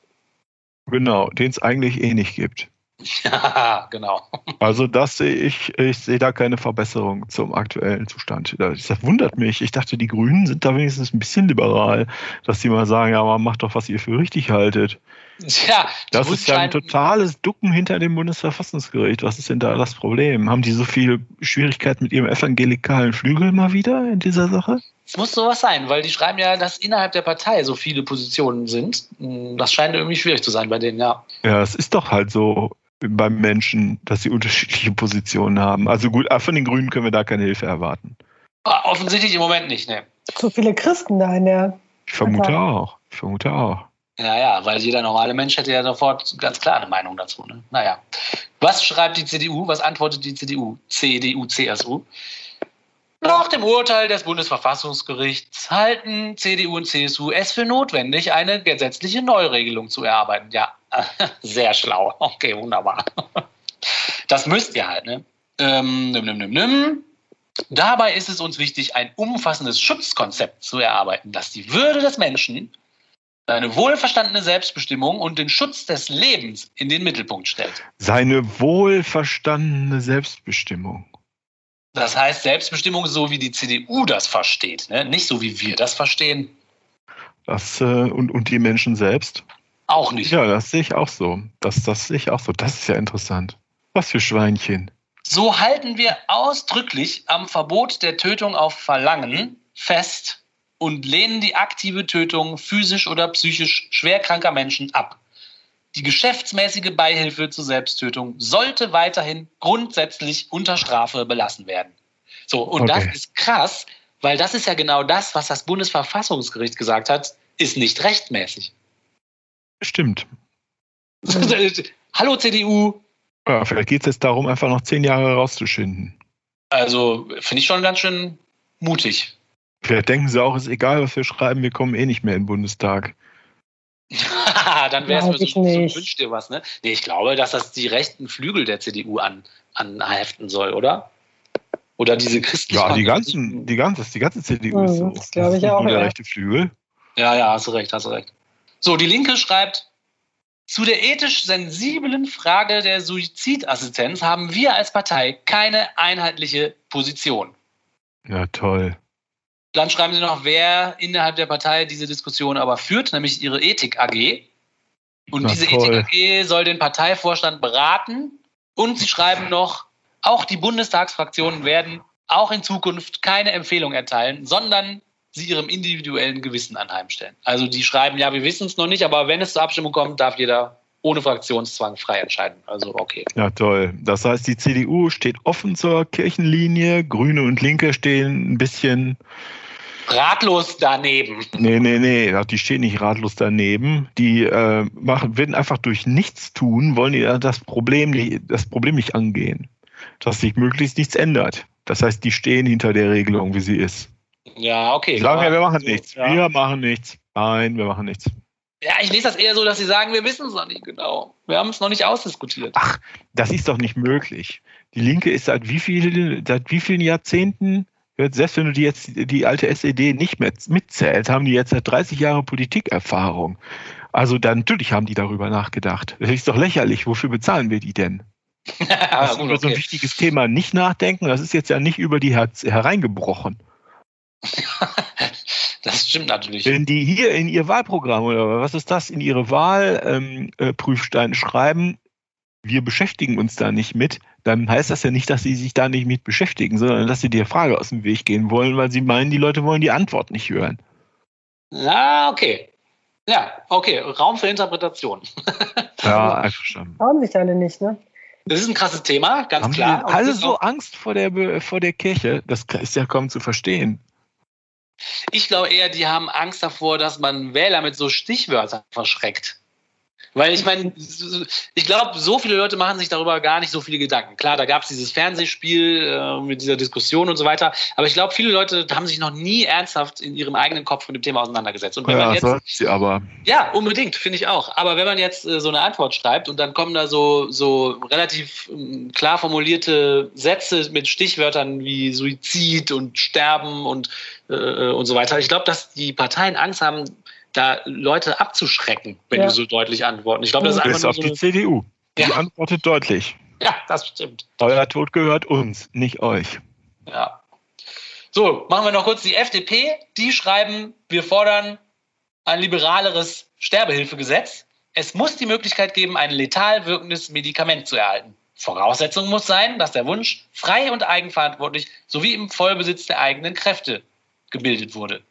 genau, den es eigentlich eh nicht gibt. Ja, genau. Also das sehe ich, ich sehe da keine Verbesserung zum aktuellen Zustand. Das, das wundert mich. Ich dachte, die Grünen sind da wenigstens ein bisschen liberal, dass sie mal sagen, ja, aber macht doch, was ihr für richtig haltet. Die Das ist ja ein totales Ducken hinter dem Bundesverfassungsgericht. Was ist denn da das Problem? Haben die so viel Schwierigkeit mit ihrem evangelikalen Flügel mal wieder in dieser Sache? Es muss sowas sein, weil die schreiben ja, dass innerhalb der Partei so viele Positionen sind. Das scheint irgendwie schwierig zu sein bei denen, ja. Ja, es ist doch halt so beim Menschen, dass sie unterschiedliche Positionen haben. Also gut, von den Grünen können wir da keine Hilfe erwarten. Ah, Offensichtlich im Moment nicht, ne? So viele Christen da in der. Ich vermute auch. Ich vermute auch. Ja, ja, weil jeder normale Mensch hätte ja sofort ganz klar eine Meinung dazu. Ne? Naja. Was schreibt die CDU? Was antwortet die CDU? CDU, CSU? Nach dem Urteil des Bundesverfassungsgerichts halten CDU und CSU es für notwendig, eine gesetzliche Neuregelung zu erarbeiten. Ja, sehr schlau. Okay, wunderbar. Das müsst ihr halt, ne? Ähm, nimm, nimm, nimm, nimm. Dabei ist es uns wichtig, ein umfassendes Schutzkonzept zu erarbeiten, das die Würde des Menschen eine wohlverstandene Selbstbestimmung und den Schutz des Lebens in den Mittelpunkt stellt. Seine wohlverstandene Selbstbestimmung. Das heißt Selbstbestimmung so, wie die CDU das versteht, ne? nicht so, wie wir das verstehen. Das, äh, und, und die Menschen selbst? Auch nicht. Ja, das sehe ich auch so. Das, das sehe ich auch so. Das ist ja interessant. Was für Schweinchen. So halten wir ausdrücklich am Verbot der Tötung auf Verlangen fest, und lehnen die aktive Tötung physisch oder psychisch schwerkranker Menschen ab. Die geschäftsmäßige Beihilfe zur Selbsttötung sollte weiterhin grundsätzlich unter Strafe belassen werden. So, und Okay. das ist krass, weil das ist ja genau das, was das Bundesverfassungsgericht gesagt hat, ist nicht rechtmäßig. Stimmt. Hallo CDU. Ja, vielleicht geht es jetzt darum, einfach noch zehn Jahre rauszuschinden. Also finde ich schon ganz schön mutig. Vielleicht denken sie auch, es ist egal, was wir schreiben, wir kommen eh nicht mehr in den Bundestag. Dann wäre es mir ich so, so wünscht dir was, ne? Nee, ich glaube, dass das die rechten Flügel der CDU an, anheften soll, oder? Oder diese christlichen. Ja, die ganzen, die ganze, die ganze CDU ist so. Das glaube ich auch, der ja. rechte Flügel. Ja, ja, hast du recht, hast du recht. So, die Linke schreibt, zu der ethisch sensiblen Frage der Suizidassistenz haben wir als Partei keine einheitliche Position. Ja, toll. Dann schreiben sie noch, wer innerhalb der Partei diese Diskussion aber führt, nämlich ihre Ethik AG. Und Na diese toll. Ethik AG soll den Parteivorstand beraten. Und sie schreiben noch, auch die Bundestagsfraktionen werden auch in Zukunft keine Empfehlung erteilen, sondern sie ihrem individuellen Gewissen anheimstellen. Also die schreiben, ja, wir wissen es noch nicht, aber wenn es zur Abstimmung kommt, darf jeder ohne Fraktionszwang frei entscheiden. Also okay. Ja, toll. Das heißt, die CDU steht offen zur Kirchenlinie, Grüne und Linke stehen ein bisschen, Ratlos daneben. nee, nee, nee, die stehen nicht ratlos daneben. Die äh, machen, werden einfach durch nichts tun, wollen die das Problem, nicht- das Problem nicht angehen. Dass sich möglichst nichts ändert. Das heißt, die stehen hinter der Regelung, wie sie ist. Ja, okay. Sagen ja, wir machen So, nichts. ja. Wir machen nichts. Nein, wir machen nichts. Ja, ich lese das eher so, dass sie sagen, wir wissen es noch nicht genau. Wir haben es noch nicht ausdiskutiert. Ach, das ist doch nicht möglich. Die Linke ist seit wie vielen, seit wie vielen Jahrzehnten, selbst wenn du die jetzt die alte SED nicht mehr mitzählst, haben die jetzt seit 30 Jahren Politikerfahrung. Also dann natürlich haben die darüber nachgedacht. Das ist doch lächerlich. Wofür bezahlen wir die denn? Sie gut, über so ein okay. wichtiges Thema nicht nachdenken, das ist jetzt ja nicht über die Herz hereingebrochen. Das stimmt natürlich. Wenn die hier in ihr Wahlprogramm oder was ist das, in ihre Wahlprüfsteine ähm, äh, schreiben, wir beschäftigen uns da nicht mit, dann heißt das ja nicht, dass sie sich da nicht mit beschäftigen, sondern dass sie der Frage aus dem Weg gehen wollen, weil sie meinen, die Leute wollen die Antwort nicht hören. Ja, okay. Ja, okay. Raum für Interpretation. Ja, einverstanden. Trauen sich alle nicht, ne? Das ist ein krasses Thema, ganz Haben klar. alle so Angst vor der, vor der Kirche? Das ist ja kaum zu verstehen. Ich glaube eher, die haben Angst davor, dass man Wähler mit so Stichwörtern verschreckt. Weil ich meine, ich glaube, so viele Leute machen sich darüber gar nicht so viele Gedanken. Klar, da gab es dieses Fernsehspiel äh, mit dieser Diskussion und so weiter. Aber ich glaube, viele Leute haben sich noch nie ernsthaft in ihrem eigenen Kopf mit dem Thema auseinandergesetzt. Und wenn man Ja, jetzt sollten sie aber. Ja, unbedingt, finde ich auch. Aber wenn man jetzt äh, so eine Antwort schreibt und dann kommen da so, so relativ ähm, klar formulierte Sätze mit Stichwörtern wie Suizid und Sterben und, äh, und so weiter, ich glaube, dass die Parteien Angst haben, da Leute abzuschrecken, wenn Ja. die so deutlich antworten. Ich glaube, das ist einfach Bis nur auf so die CDU. Die Ja. antwortet deutlich. Ja, das stimmt. Euer Tod gehört uns, nicht euch. Ja. So, machen wir noch kurz die FDP. Die schreiben, wir fordern ein liberaleres Sterbehilfegesetz. Es muss die Möglichkeit geben, ein letal wirkendes Medikament zu erhalten. Voraussetzung muss sein, dass der Wunsch frei und eigenverantwortlich sowie im Vollbesitz der eigenen Kräfte gebildet wurde.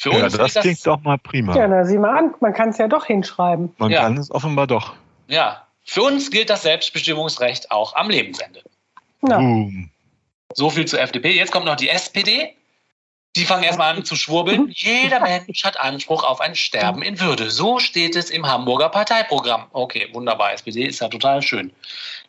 Für Ja, uns das gilt klingt doch mal prima. Ja, na sieh mal an, man kann es ja doch hinschreiben. Man Ja. kann es offenbar doch. ja, für uns gilt das Selbstbestimmungsrecht auch am Lebensende. Na, Boom. So viel zur FDP. Jetzt kommt noch die SPD. Die fangen erstmal an zu schwurbeln. Jeder Mensch hat Anspruch auf ein Sterben in Würde. So steht es im Hamburger Parteiprogramm. Okay, wunderbar. SPD ist ja total schön.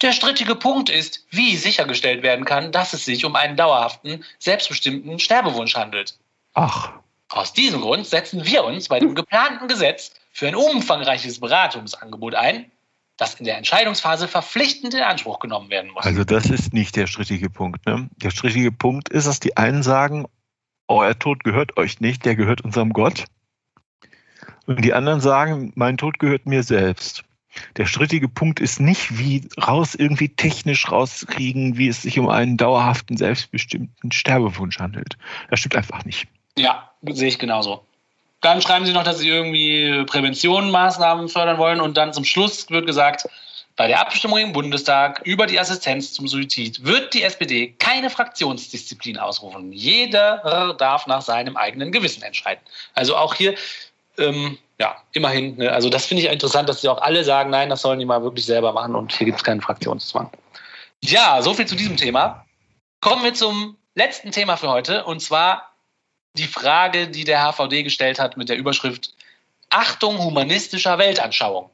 Der strittige Punkt ist, wie sichergestellt werden kann, dass es sich um einen dauerhaften, selbstbestimmten Sterbewunsch handelt. Ach, Aus diesem Grund setzen wir uns bei dem geplanten Gesetz für ein umfangreiches Beratungsangebot ein, das in der Entscheidungsphase verpflichtend in Anspruch genommen werden muss. also das ist nicht der strittige Punkt. Ne? Der strittige Punkt ist, dass die einen sagen, euer Tod gehört euch nicht, der gehört unserem Gott. Und die anderen sagen, mein Tod gehört mir selbst. Der strittige Punkt ist nicht, wie raus irgendwie technisch rauskriegen, wie es sich um einen dauerhaften, selbstbestimmten Sterbewunsch handelt. Das stimmt einfach nicht. Ja, sehe ich genauso. Dann schreiben sie noch, dass sie irgendwie Präventionsmaßnahmen fördern wollen und dann zum Schluss wird gesagt, Bei der Abstimmung im Bundestag über die Assistenz zum Suizid wird die SPD keine Fraktionsdisziplin ausrufen. Jeder darf nach seinem eigenen Gewissen entscheiden. Also auch hier, ähm, ja, immerhin, ne, also das finde ich interessant, dass sie auch alle sagen, nein, das sollen die mal wirklich selber machen und hier gibt es keinen Fraktionszwang. Ja, so viel zu diesem Thema. Kommen wir zum letzten Thema für heute und zwar die Frage, die der HVD gestellt hat mit der Überschrift Achtung humanistischer Weltanschauung.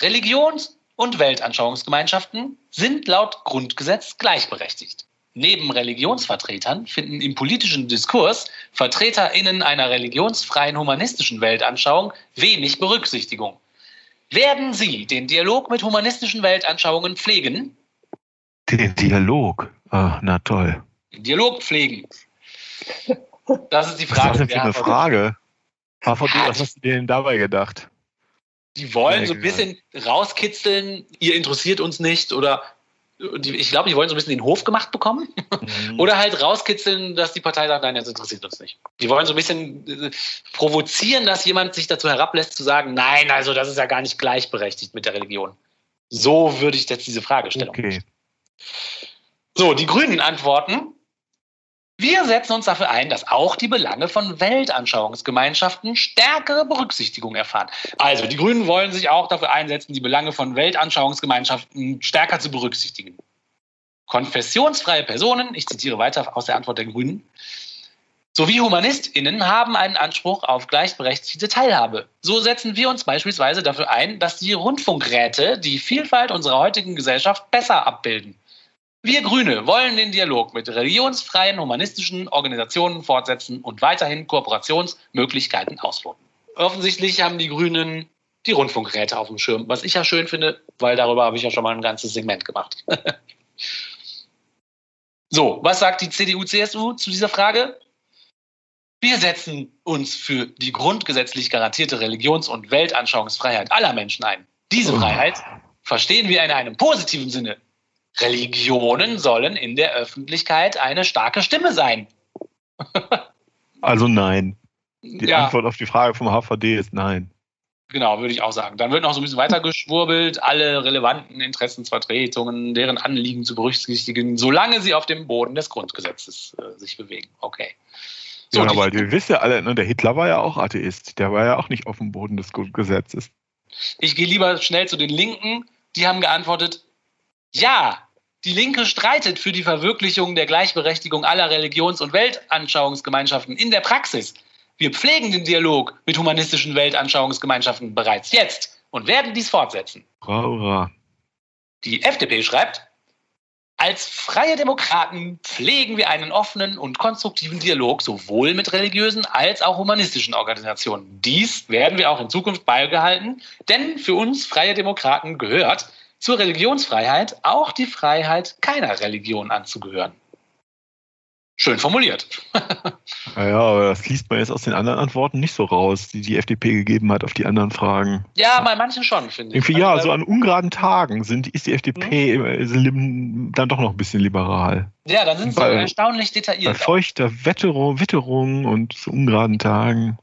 Religions- und Weltanschauungsgemeinschaften sind laut Grundgesetz gleichberechtigt. Neben Religionsvertretern finden im politischen Diskurs VertreterInnen einer religionsfreien humanistischen Weltanschauung wenig Berücksichtigung. Werden Sie den Dialog mit humanistischen Weltanschauungen pflegen? Den Dialog. Ah, na toll. Den Dialog pflegen. Das ist die Was ist das Frage. denn für eine. Frage? HVD, was hast du dir denn dabei gedacht? Die wollen so ein Egal. bisschen rauskitzeln, ihr interessiert uns nicht oder die, ich glaube, die wollen so ein bisschen den Hof gemacht bekommen Mhm. oder halt rauskitzeln, dass die Partei sagt, nein, das interessiert uns nicht. Die wollen so ein bisschen äh, provozieren, dass jemand sich dazu herablässt zu sagen, nein, also das ist ja gar nicht gleichberechtigt mit der Religion. So würde ich jetzt diese Frage stellen. Okay. So, die Grünen antworten. Wir setzen uns dafür ein, dass auch die Belange von Weltanschauungsgemeinschaften stärkere Berücksichtigung erfahren. Also, die Grünen wollen sich auch dafür einsetzen, die Belange von Weltanschauungsgemeinschaften stärker zu berücksichtigen. Konfessionsfreie Personen, ich zitiere weiter aus der Antwort der Grünen, sowie HumanistInnen haben einen Anspruch auf gleichberechtigte Teilhabe. So setzen wir uns beispielsweise dafür ein, dass die Rundfunkräte die Vielfalt unserer heutigen Gesellschaft besser abbilden. Wir Grüne wollen den Dialog mit religionsfreien humanistischen Organisationen fortsetzen und weiterhin Kooperationsmöglichkeiten ausloten. Offensichtlich haben die Grünen die Rundfunkräte auf dem Schirm, was ich ja schön finde, weil darüber habe ich ja schon mal ein ganzes Segment gemacht. so, was sagt die CDU-CSU zu dieser Frage? Wir setzen uns für die grundgesetzlich garantierte Religions- und Weltanschauungsfreiheit aller Menschen ein. Diese Oh. Freiheit verstehen wir in einem positiven Sinne. Religionen sollen in der Öffentlichkeit eine starke Stimme sein. Also nein. Die ja, Antwort auf die Frage vom HVD ist nein. genau, würde ich auch sagen. Dann wird noch so ein bisschen weiter geschwurbelt, alle relevanten Interessensvertretungen, deren Anliegen zu berücksichtigen, solange sie auf dem Boden des Grundgesetzes äh, sich bewegen. Okay. So, ja, aber ihr wisst ja alle, ne, der Hitler war ja auch Atheist. Der war ja auch nicht auf dem Boden des Grundgesetzes. Ich gehe lieber schnell zu den Linken. Die haben geantwortet, ja, die Linke streitet für die Verwirklichung der Gleichberechtigung aller Religions- und Weltanschauungsgemeinschaften in der Praxis. Wir pflegen den Dialog mit humanistischen Weltanschauungsgemeinschaften bereits jetzt und werden dies fortsetzen. Hurra. Die FDP schreibt, als freie Demokraten pflegen wir einen offenen und konstruktiven Dialog sowohl mit religiösen als auch humanistischen Organisationen. Dies werden wir auch in Zukunft beibehalten, denn für uns freie Demokraten gehört zur Religionsfreiheit auch die Freiheit, keiner Religion anzugehören. Schön formuliert. Ja, aber das liest man jetzt aus den anderen Antworten nicht so raus, die die FDP gegeben hat auf die anderen Fragen. Ja, bei manchen schon, finde ich. Irgendwie, ja, Also, so an ungeraden Tagen sind, ist die FDP ist lim- dann doch noch ein bisschen liberal. ja, dann sind sie bei- erstaunlich Bei detailliert. feuchter Wetterung, Witterung und zu ungeraden Tagen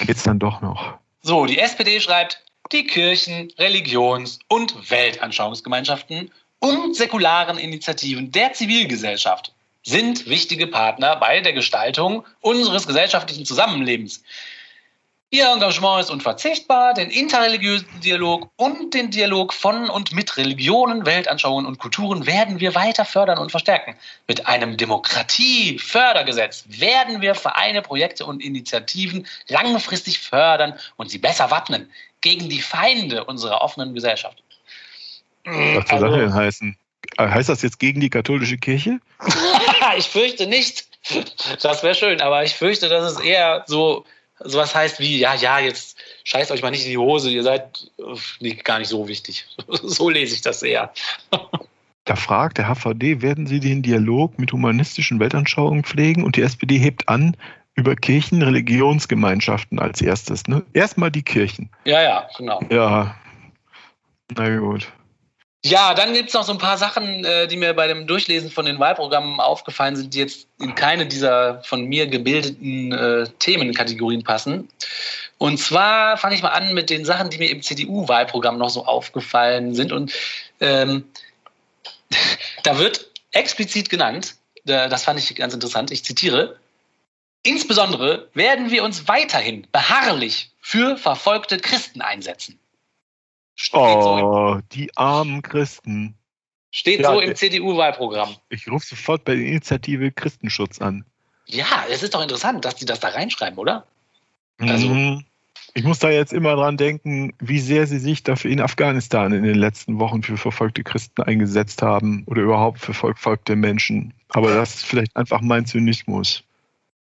geht's dann doch noch. So, die SPD schreibt, die Kirchen, Religions- und Weltanschauungsgemeinschaften und säkularen Initiativen der Zivilgesellschaft sind wichtige Partner bei der Gestaltung unseres gesellschaftlichen Zusammenlebens. Ihr Engagement ist unverzichtbar, den interreligiösen Dialog und den Dialog von und mit Religionen, Weltanschauungen und Kulturen werden wir weiter fördern und verstärken. Mit einem Demokratiefördergesetz werden wir Vereine, Projekte und Initiativen langfristig fördern und sie besser wappnen gegen die Feinde unserer offenen Gesellschaft. Was soll das denn heißen? Äh, Heißt das jetzt gegen die katholische Kirche? ich fürchte nicht. Das wäre schön, aber ich fürchte, dass es eher so sowas heißt wie, ja, ja, jetzt scheißt euch mal nicht in die Hose, ihr seid nee, gar nicht so wichtig. So lese ich das eher. Da fragt der HVD, werden Sie den Dialog mit humanistischen Weltanschauungen pflegen? Und die SPD hebt an über Kirchen, Religionsgemeinschaften als erstes. Ne? Erstmal die Kirchen. Ja, ja, genau. Ja. Na gut. Ja, dann gibt's noch so ein paar Sachen, äh, die mir bei dem Durchlesen von den Wahlprogrammen aufgefallen sind, die jetzt in keine dieser von mir gebildeten äh, Themenkategorien passen. Und zwar fange ich mal an mit den Sachen, die mir im CDU-Wahlprogramm noch so aufgefallen sind. Und ähm, da wird explizit genannt, äh, das fand ich ganz interessant, ich zitiere, insbesondere werden wir uns weiterhin beharrlich für verfolgte Christen einsetzen. Steht so Oh, die armen Christen. steht Ja, so im CDU-Wahlprogramm. Ich rufe sofort bei der Initiative Christenschutz an. Ja, es ist doch interessant, dass die das da reinschreiben, oder? Also- Mhm. ich muss da jetzt immer dran denken, wie sehr sie sich dafür in Afghanistan in den letzten Wochen für verfolgte Christen eingesetzt haben oder überhaupt für verfolgte Menschen. Aber das ist vielleicht einfach mein Zynismus.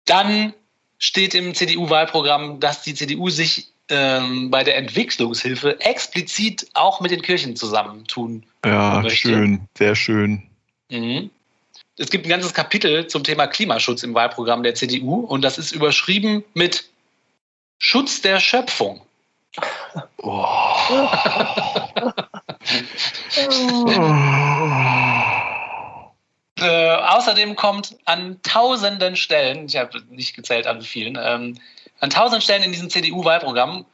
Dann steht im CDU-Wahlprogramm, dass die CDU sich ähm, bei der Entwicklungshilfe explizit auch mit den Kirchen zusammentun Ja, Möchte. schön, sehr schön. Mhm. Es gibt ein ganzes Kapitel zum Thema Klimaschutz im Wahlprogramm der CDU und das ist überschrieben mit Schutz der Schöpfung. Oh. Äh, außerdem kommt an tausenden Stellen, ich habe nicht gezählt an vielen, ähm, an tausend Stellen in diesem CDU-Wahlprogramm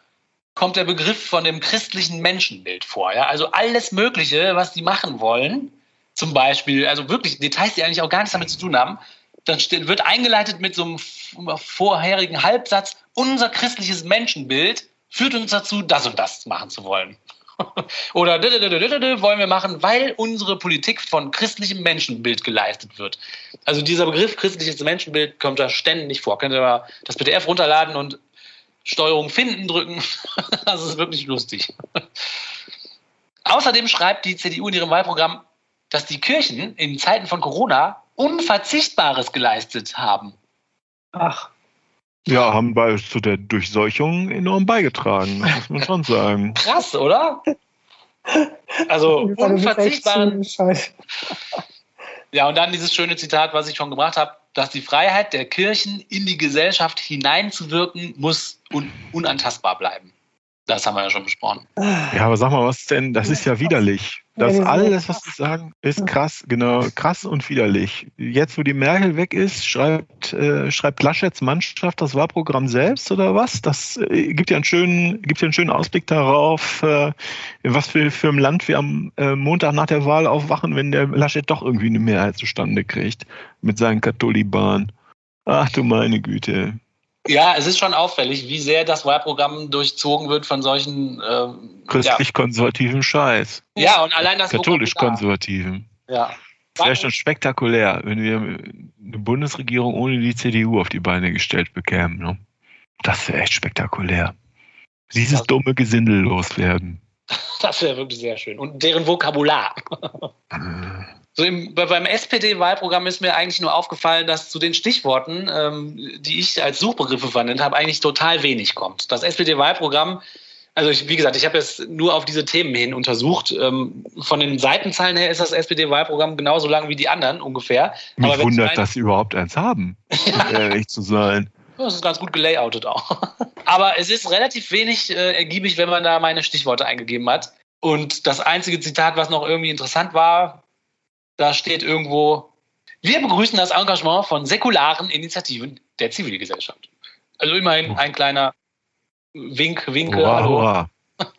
kommt der Begriff von dem christlichen Menschenbild vor. Ja? Also alles Mögliche, was die machen wollen, zum Beispiel, also wirklich Details, die eigentlich auch gar nichts damit zu tun haben, dann steht, wird eingeleitet mit so einem vorherigen Halbsatz, unser christliches Menschenbild führt uns dazu, das und das machen zu wollen. Oder wollen wir machen, weil unsere Politik von christlichem Menschenbild geleistet wird. Also dieser Begriff christliches Menschenbild kommt da ständig vor. Könnt ihr mal das PDF runterladen und Steuerung finden drücken. Das ist wirklich lustig. Außerdem schreibt die CDU in ihrem Wahlprogramm, dass die Kirchen in Zeiten von Corona Unverzichtbares geleistet haben. Ach, Ja, haben bei, zu der Durchseuchung enorm beigetragen, das muss man schon sagen. Krass, oder? Also ziemlich scheiße. Ja, und dann dieses schöne Zitat, was ich schon gebracht habe, dass die Freiheit der Kirchen in die Gesellschaft hineinzuwirken muss un unantastbar bleiben. Das haben wir ja schon besprochen. Ja, aber sag mal, was denn? Das ist ja widerlich. Das alles, was sie sagen, ist krass, genau, krass und widerlich. Jetzt, wo die Merkel weg ist, schreibt, äh, schreibt Laschets Mannschaft das Wahlprogramm selbst oder was? Das äh, gibt ja einen schönen, gibt ja einen schönen Ausblick darauf, äh, was für, für ein Land wir am äh, Montag nach der Wahl aufwachen, wenn der Laschet doch irgendwie eine Mehrheit zustande kriegt mit seinen Katholiban. Ach du meine Güte. Ja, es ist schon auffällig, wie sehr das Wahlprogramm durchzogen wird von solchen. Ähm, ja. Christlich-konservativen Scheiß. ja, und allein das. Katholisch-konservativen. Ja. Das wäre schon spektakulär, wenn wir eine Bundesregierung ohne die CDU auf die Beine gestellt bekämen. Ne? Das wäre echt spektakulär. Dieses Ja. dumme Gesindel loswerden. Das wäre wirklich sehr schön. Und deren Vokabular. So im, bei- beim SPD-Wahlprogramm ist mir eigentlich nur aufgefallen, dass zu den Stichworten, ähm, die ich als Suchbegriffe verwendet habe, eigentlich total wenig kommt. Das SPD-Wahlprogramm, also ich, wie gesagt, ich habe es nur auf diese Themen hin untersucht. Ähm, von den Seitenzahlen her ist das SPD-Wahlprogramm genauso lang wie die anderen ungefähr. Mich ich wundert, dass sie überhaupt eins haben, um ehrlich zu sein. Das ist ganz gut gelayoutet auch. Aber es ist relativ wenig äh, ergiebig, wenn man da meine Stichworte eingegeben hat. Und das einzige Zitat, was noch irgendwie interessant war, da steht irgendwo, wir begrüßen das Engagement von säkularen Initiativen der Zivilgesellschaft. Also immerhin ein kleiner Wink, Winke, hurra.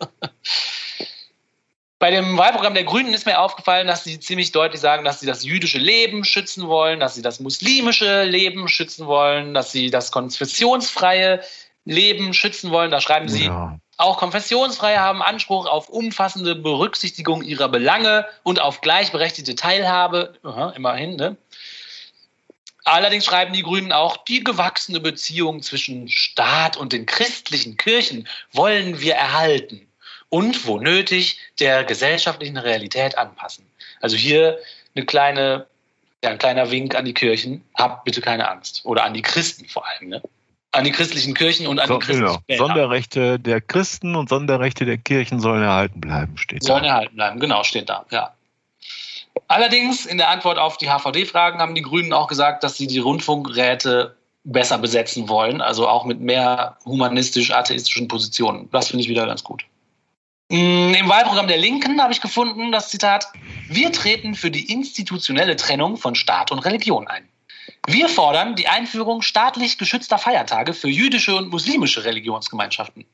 Bei dem Wahlprogramm der Grünen ist mir aufgefallen, dass sie ziemlich deutlich sagen, dass sie das jüdische Leben schützen wollen, dass sie das muslimische Leben schützen wollen, dass sie das konfessionsfreie Leben schützen wollen. Da schreiben sie, Ja. Auch Konfessionsfreie haben Anspruch auf umfassende Berücksichtigung ihrer Belange und auf gleichberechtigte Teilhabe. Aha, immerhin, ne? Allerdings schreiben die Grünen auch, die gewachsene Beziehung zwischen Staat und den christlichen Kirchen wollen wir erhalten und, wo nötig, der gesellschaftlichen Realität anpassen. Also hier eine kleine, ja, ein kleiner Wink an die Kirchen. Habt bitte keine Angst. Oder an die Christen vor allem, ne? An die christlichen Kirchen und an So, die genau. christlichen Wähler. Sonderrechte der Christen und Sonderrechte der Kirchen sollen erhalten bleiben, steht Sollen da. erhalten bleiben, genau, steht da, ja. Allerdings, in der Antwort auf die HVD-Fragen haben die Grünen auch gesagt, dass sie die Rundfunkräte besser besetzen wollen, also auch mit mehr humanistisch-atheistischen Positionen. Das finde ich wieder ganz gut. Mm, Im Wahlprogramm der Linken habe ich gefunden das Zitat, wir treten für die institutionelle Trennung von Staat und Religion ein. Wir fordern die Einführung staatlich geschützter Feiertage für jüdische und muslimische Religionsgemeinschaften.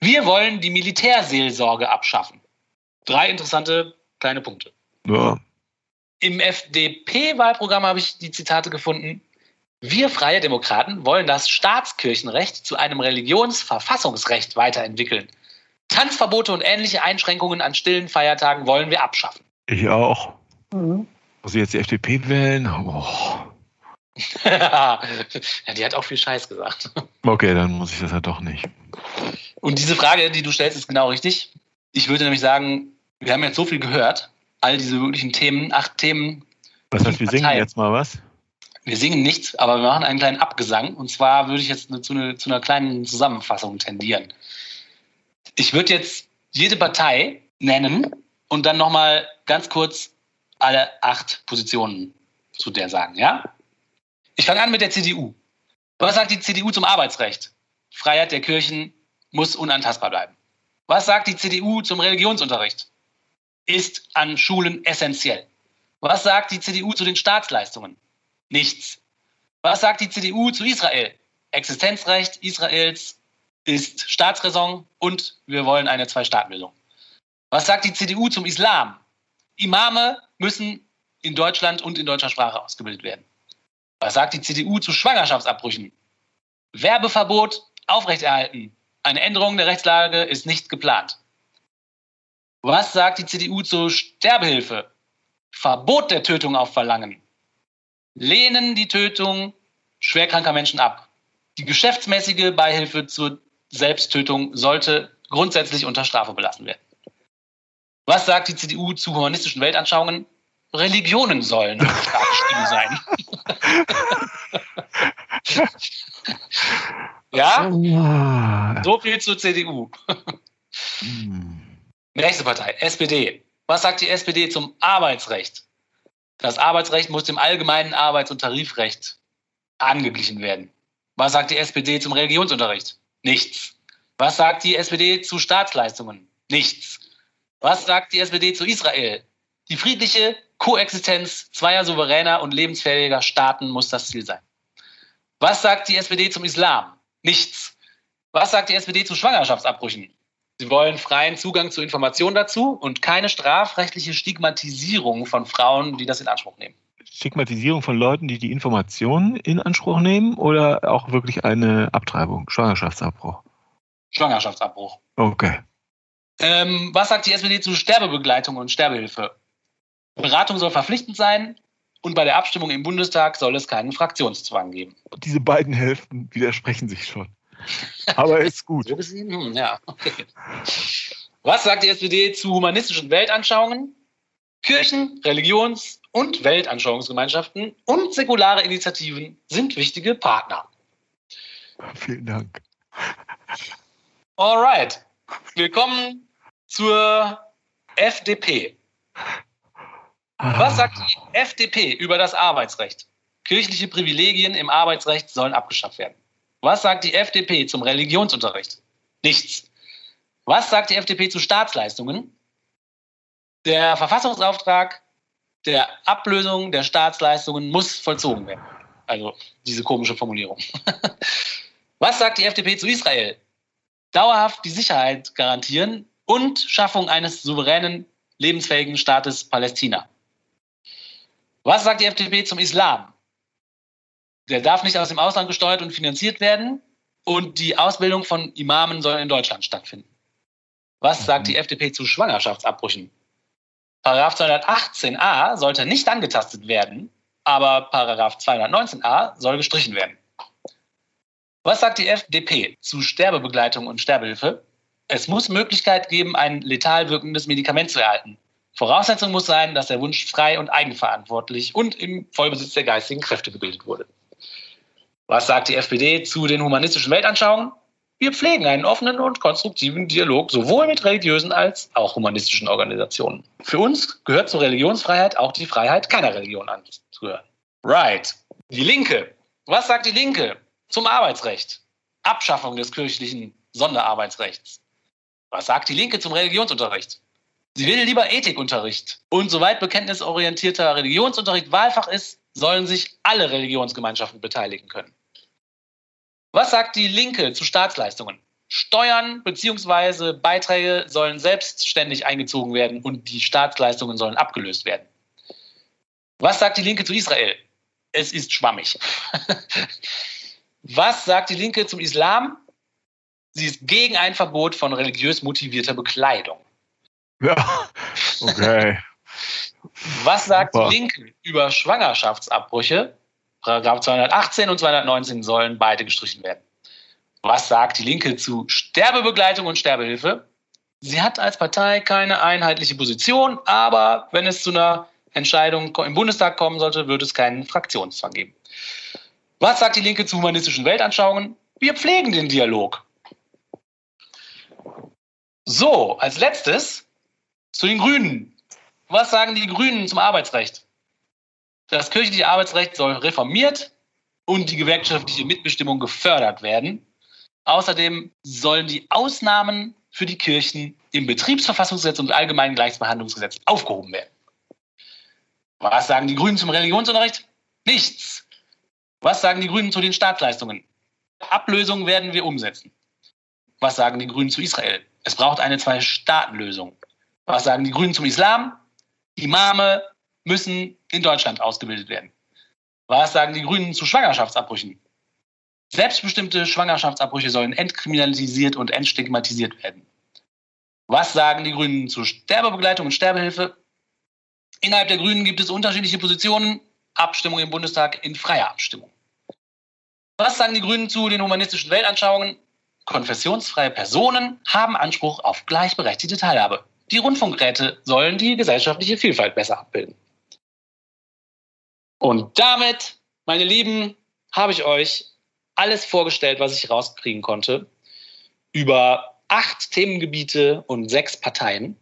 Wir wollen die Militärseelsorge abschaffen. Drei interessante kleine Punkte. Ja. Im FDP-Wahlprogramm habe ich die Zitate gefunden. Wir Freie Demokraten wollen das Staatskirchenrecht zu einem Religionsverfassungsrecht weiterentwickeln. Tanzverbote und ähnliche Einschränkungen an stillen Feiertagen wollen wir abschaffen. Ich auch. Mhm. Muss ich jetzt die FDP wählen? Oh. ja, die hat auch viel Scheiß gesagt. Okay, dann muss ich das ja doch nicht. Und diese Frage, die du stellst, ist genau richtig. Ich würde nämlich sagen, wir haben jetzt so viel gehört, all diese möglichen Themen, acht Themen. Was heißt, wir singen jetzt mal was? Wir singen nichts, aber wir machen einen kleinen Abgesang. Und zwar würde ich jetzt zu, eine, zu einer kleinen Zusammenfassung tendieren. Ich würde jetzt jede Partei nennen und dann nochmal ganz kurz alle acht Positionen zu der sagen, ja? Ich fange an mit der CDU. Was sagt die CDU zum Arbeitsrecht? Freiheit der Kirchen muss unantastbar bleiben. Was sagt die CDU zum Religionsunterricht? Ist an Schulen essentiell. Was sagt die CDU zu den Staatsleistungen? Nichts. Was sagt die CDU zu Israel? Existenzrecht Israels ist Staatsräson und wir wollen eine Zwei-Staaten-Lösung. Was sagt die CDU zum Islam? Imame müssen in Deutschland und in deutscher Sprache ausgebildet werden. Was sagt die CDU zu Schwangerschaftsabbrüchen? Werbeverbot aufrechterhalten. Eine Änderung der Rechtslage ist nicht geplant. Was sagt die CDU zur Sterbehilfe? Verbot der Tötung auf Verlangen. Lehnen die Tötung schwerkranker Menschen ab. Die geschäftsmäßige Beihilfe zur Selbsttötung sollte grundsätzlich unter Strafe belassen werden. Was sagt die CDU zu humanistischen Weltanschauungen? Religionen sollen staatsstimm sein. ja, so viel zur CDU. Hm. Nächste Partei, SPD. Was sagt die SPD zum Arbeitsrecht? Das Arbeitsrecht muss dem allgemeinen Arbeits- und Tarifrecht angeglichen werden. Was sagt die SPD zum Religionsunterricht? Nichts. Was sagt die SPD zu Staatsleistungen? Nichts. Was sagt die SPD zu Israel? Die friedliche Koexistenz zweier souveräner und lebensfähiger Staaten muss das Ziel sein. Was sagt die SPD zum Islam? Nichts. Was sagt die SPD zu Schwangerschaftsabbrüchen? Sie wollen freien Zugang zu Informationen dazu und keine strafrechtliche Stigmatisierung von Frauen, die das in Anspruch nehmen. Stigmatisierung von Leuten, die die Informationen in Anspruch nehmen oder auch wirklich eine Abtreibung, Schwangerschaftsabbruch? Schwangerschaftsabbruch. Okay. Ähm, was sagt die SPD zu Sterbebegleitung und Sterbehilfe? Beratung soll verpflichtend sein und bei der Abstimmung im Bundestag soll es keinen Fraktionszwang geben. Diese beiden Hälften widersprechen sich schon. Aber ist gut. So gesehen? Hm, ja, okay. Was sagt die SPD zu humanistischen Weltanschauungen? Kirchen, Religions- und Weltanschauungsgemeinschaften und säkulare Initiativen sind wichtige Partner. Vielen Dank. Alright. Willkommen zur FDP. Was sagt die FDP über das Arbeitsrecht? Kirchliche Privilegien im Arbeitsrecht sollen abgeschafft werden. Was sagt die FDP zum Religionsunterricht? Nichts. Was sagt die FDP zu Staatsleistungen? Der Verfassungsauftrag der Ablösung der Staatsleistungen muss vollzogen werden. Also diese komische Formulierung. Was sagt die FDP zu Israel? Dauerhaft die Sicherheit garantieren und Schaffung eines souveränen, lebensfähigen Staates Palästina. Was sagt die FDP zum Islam? Der darf nicht aus dem Ausland gesteuert und finanziert werden und die Ausbildung von Imamen soll in Deutschland stattfinden. Was sagt die FDP zu Schwangerschaftsabbrüchen? Paragraph 218a sollte nicht angetastet werden, aber Paragraph 219a soll gestrichen werden. Was sagt die FDP zu Sterbebegleitung und Sterbehilfe? Es muss Möglichkeit geben, ein letal wirkendes Medikament zu erhalten. Voraussetzung muss sein, dass der Wunsch frei und eigenverantwortlich und im Vollbesitz der geistigen Kräfte gebildet wurde. Was sagt die FPD zu den humanistischen Weltanschauungen? Wir pflegen einen offenen und konstruktiven Dialog sowohl mit religiösen als auch humanistischen Organisationen. Für uns gehört zur Religionsfreiheit auch die Freiheit, keiner Religion anzugehören. Right. Die Linke. Was sagt die Linke zum Arbeitsrecht? Abschaffung des kirchlichen Sonderarbeitsrechts. Was sagt die Linke zum Religionsunterricht? Sie will lieber Ethikunterricht. Und soweit bekenntnisorientierter Religionsunterricht Wahlfach ist, sollen sich alle Religionsgemeinschaften beteiligen können. Was sagt die Linke zu Staatsleistungen? Steuern bzw. Beiträge sollen selbstständig eingezogen werden und die Staatsleistungen sollen abgelöst werden. Was sagt die Linke zu Israel? Es ist schwammig. Was sagt die Linke zum Islam? Sie ist gegen ein Verbot von religiös motivierter Bekleidung. Ja, okay. Was sagt Super. die Linke über Schwangerschaftsabbrüche? Paragraph 218 und 219 sollen beide gestrichen werden. Was sagt die Linke zu Sterbebegleitung und Sterbehilfe? Sie hat als Partei keine einheitliche Position, aber wenn es zu einer Entscheidung im Bundestag kommen sollte, wird es keinen Fraktionszwang geben. Was sagt die Linke zu humanistischen Weltanschauungen? Wir pflegen den Dialog. So, als letztes zu den Grünen. Was sagen die Grünen zum Arbeitsrecht? Das kirchliche Arbeitsrecht soll reformiert und die gewerkschaftliche Mitbestimmung gefördert werden. Außerdem sollen die Ausnahmen für die Kirchen im Betriebsverfassungsgesetz und Allgemeinen Gleichbehandlungsgesetz aufgehoben werden. Was sagen die Grünen zum Religionsunterricht? Nichts. Was sagen die Grünen zu den Staatsleistungen? Ablösung werden wir umsetzen. Was sagen die Grünen zu Israel? Es braucht eine Zwei-Staaten-Lösung. Was sagen die Grünen zum Islam? Imame müssen in Deutschland ausgebildet werden. Was sagen die Grünen zu Schwangerschaftsabbrüchen? Selbstbestimmte Schwangerschaftsabbrüche sollen entkriminalisiert und entstigmatisiert werden. Was sagen die Grünen zu Sterbebegleitung und Sterbehilfe? Innerhalb der Grünen gibt es unterschiedliche Positionen. Abstimmung im Bundestag in freier Abstimmung. Was sagen die Grünen zu den humanistischen Weltanschauungen? Konfessionsfreie Personen haben Anspruch auf gleichberechtigte Teilhabe. Die Rundfunkräte sollen die gesellschaftliche Vielfalt besser abbilden. Und damit, meine Lieben, habe ich euch alles vorgestellt, was ich rauskriegen konnte, über acht Themengebiete und sechs Parteien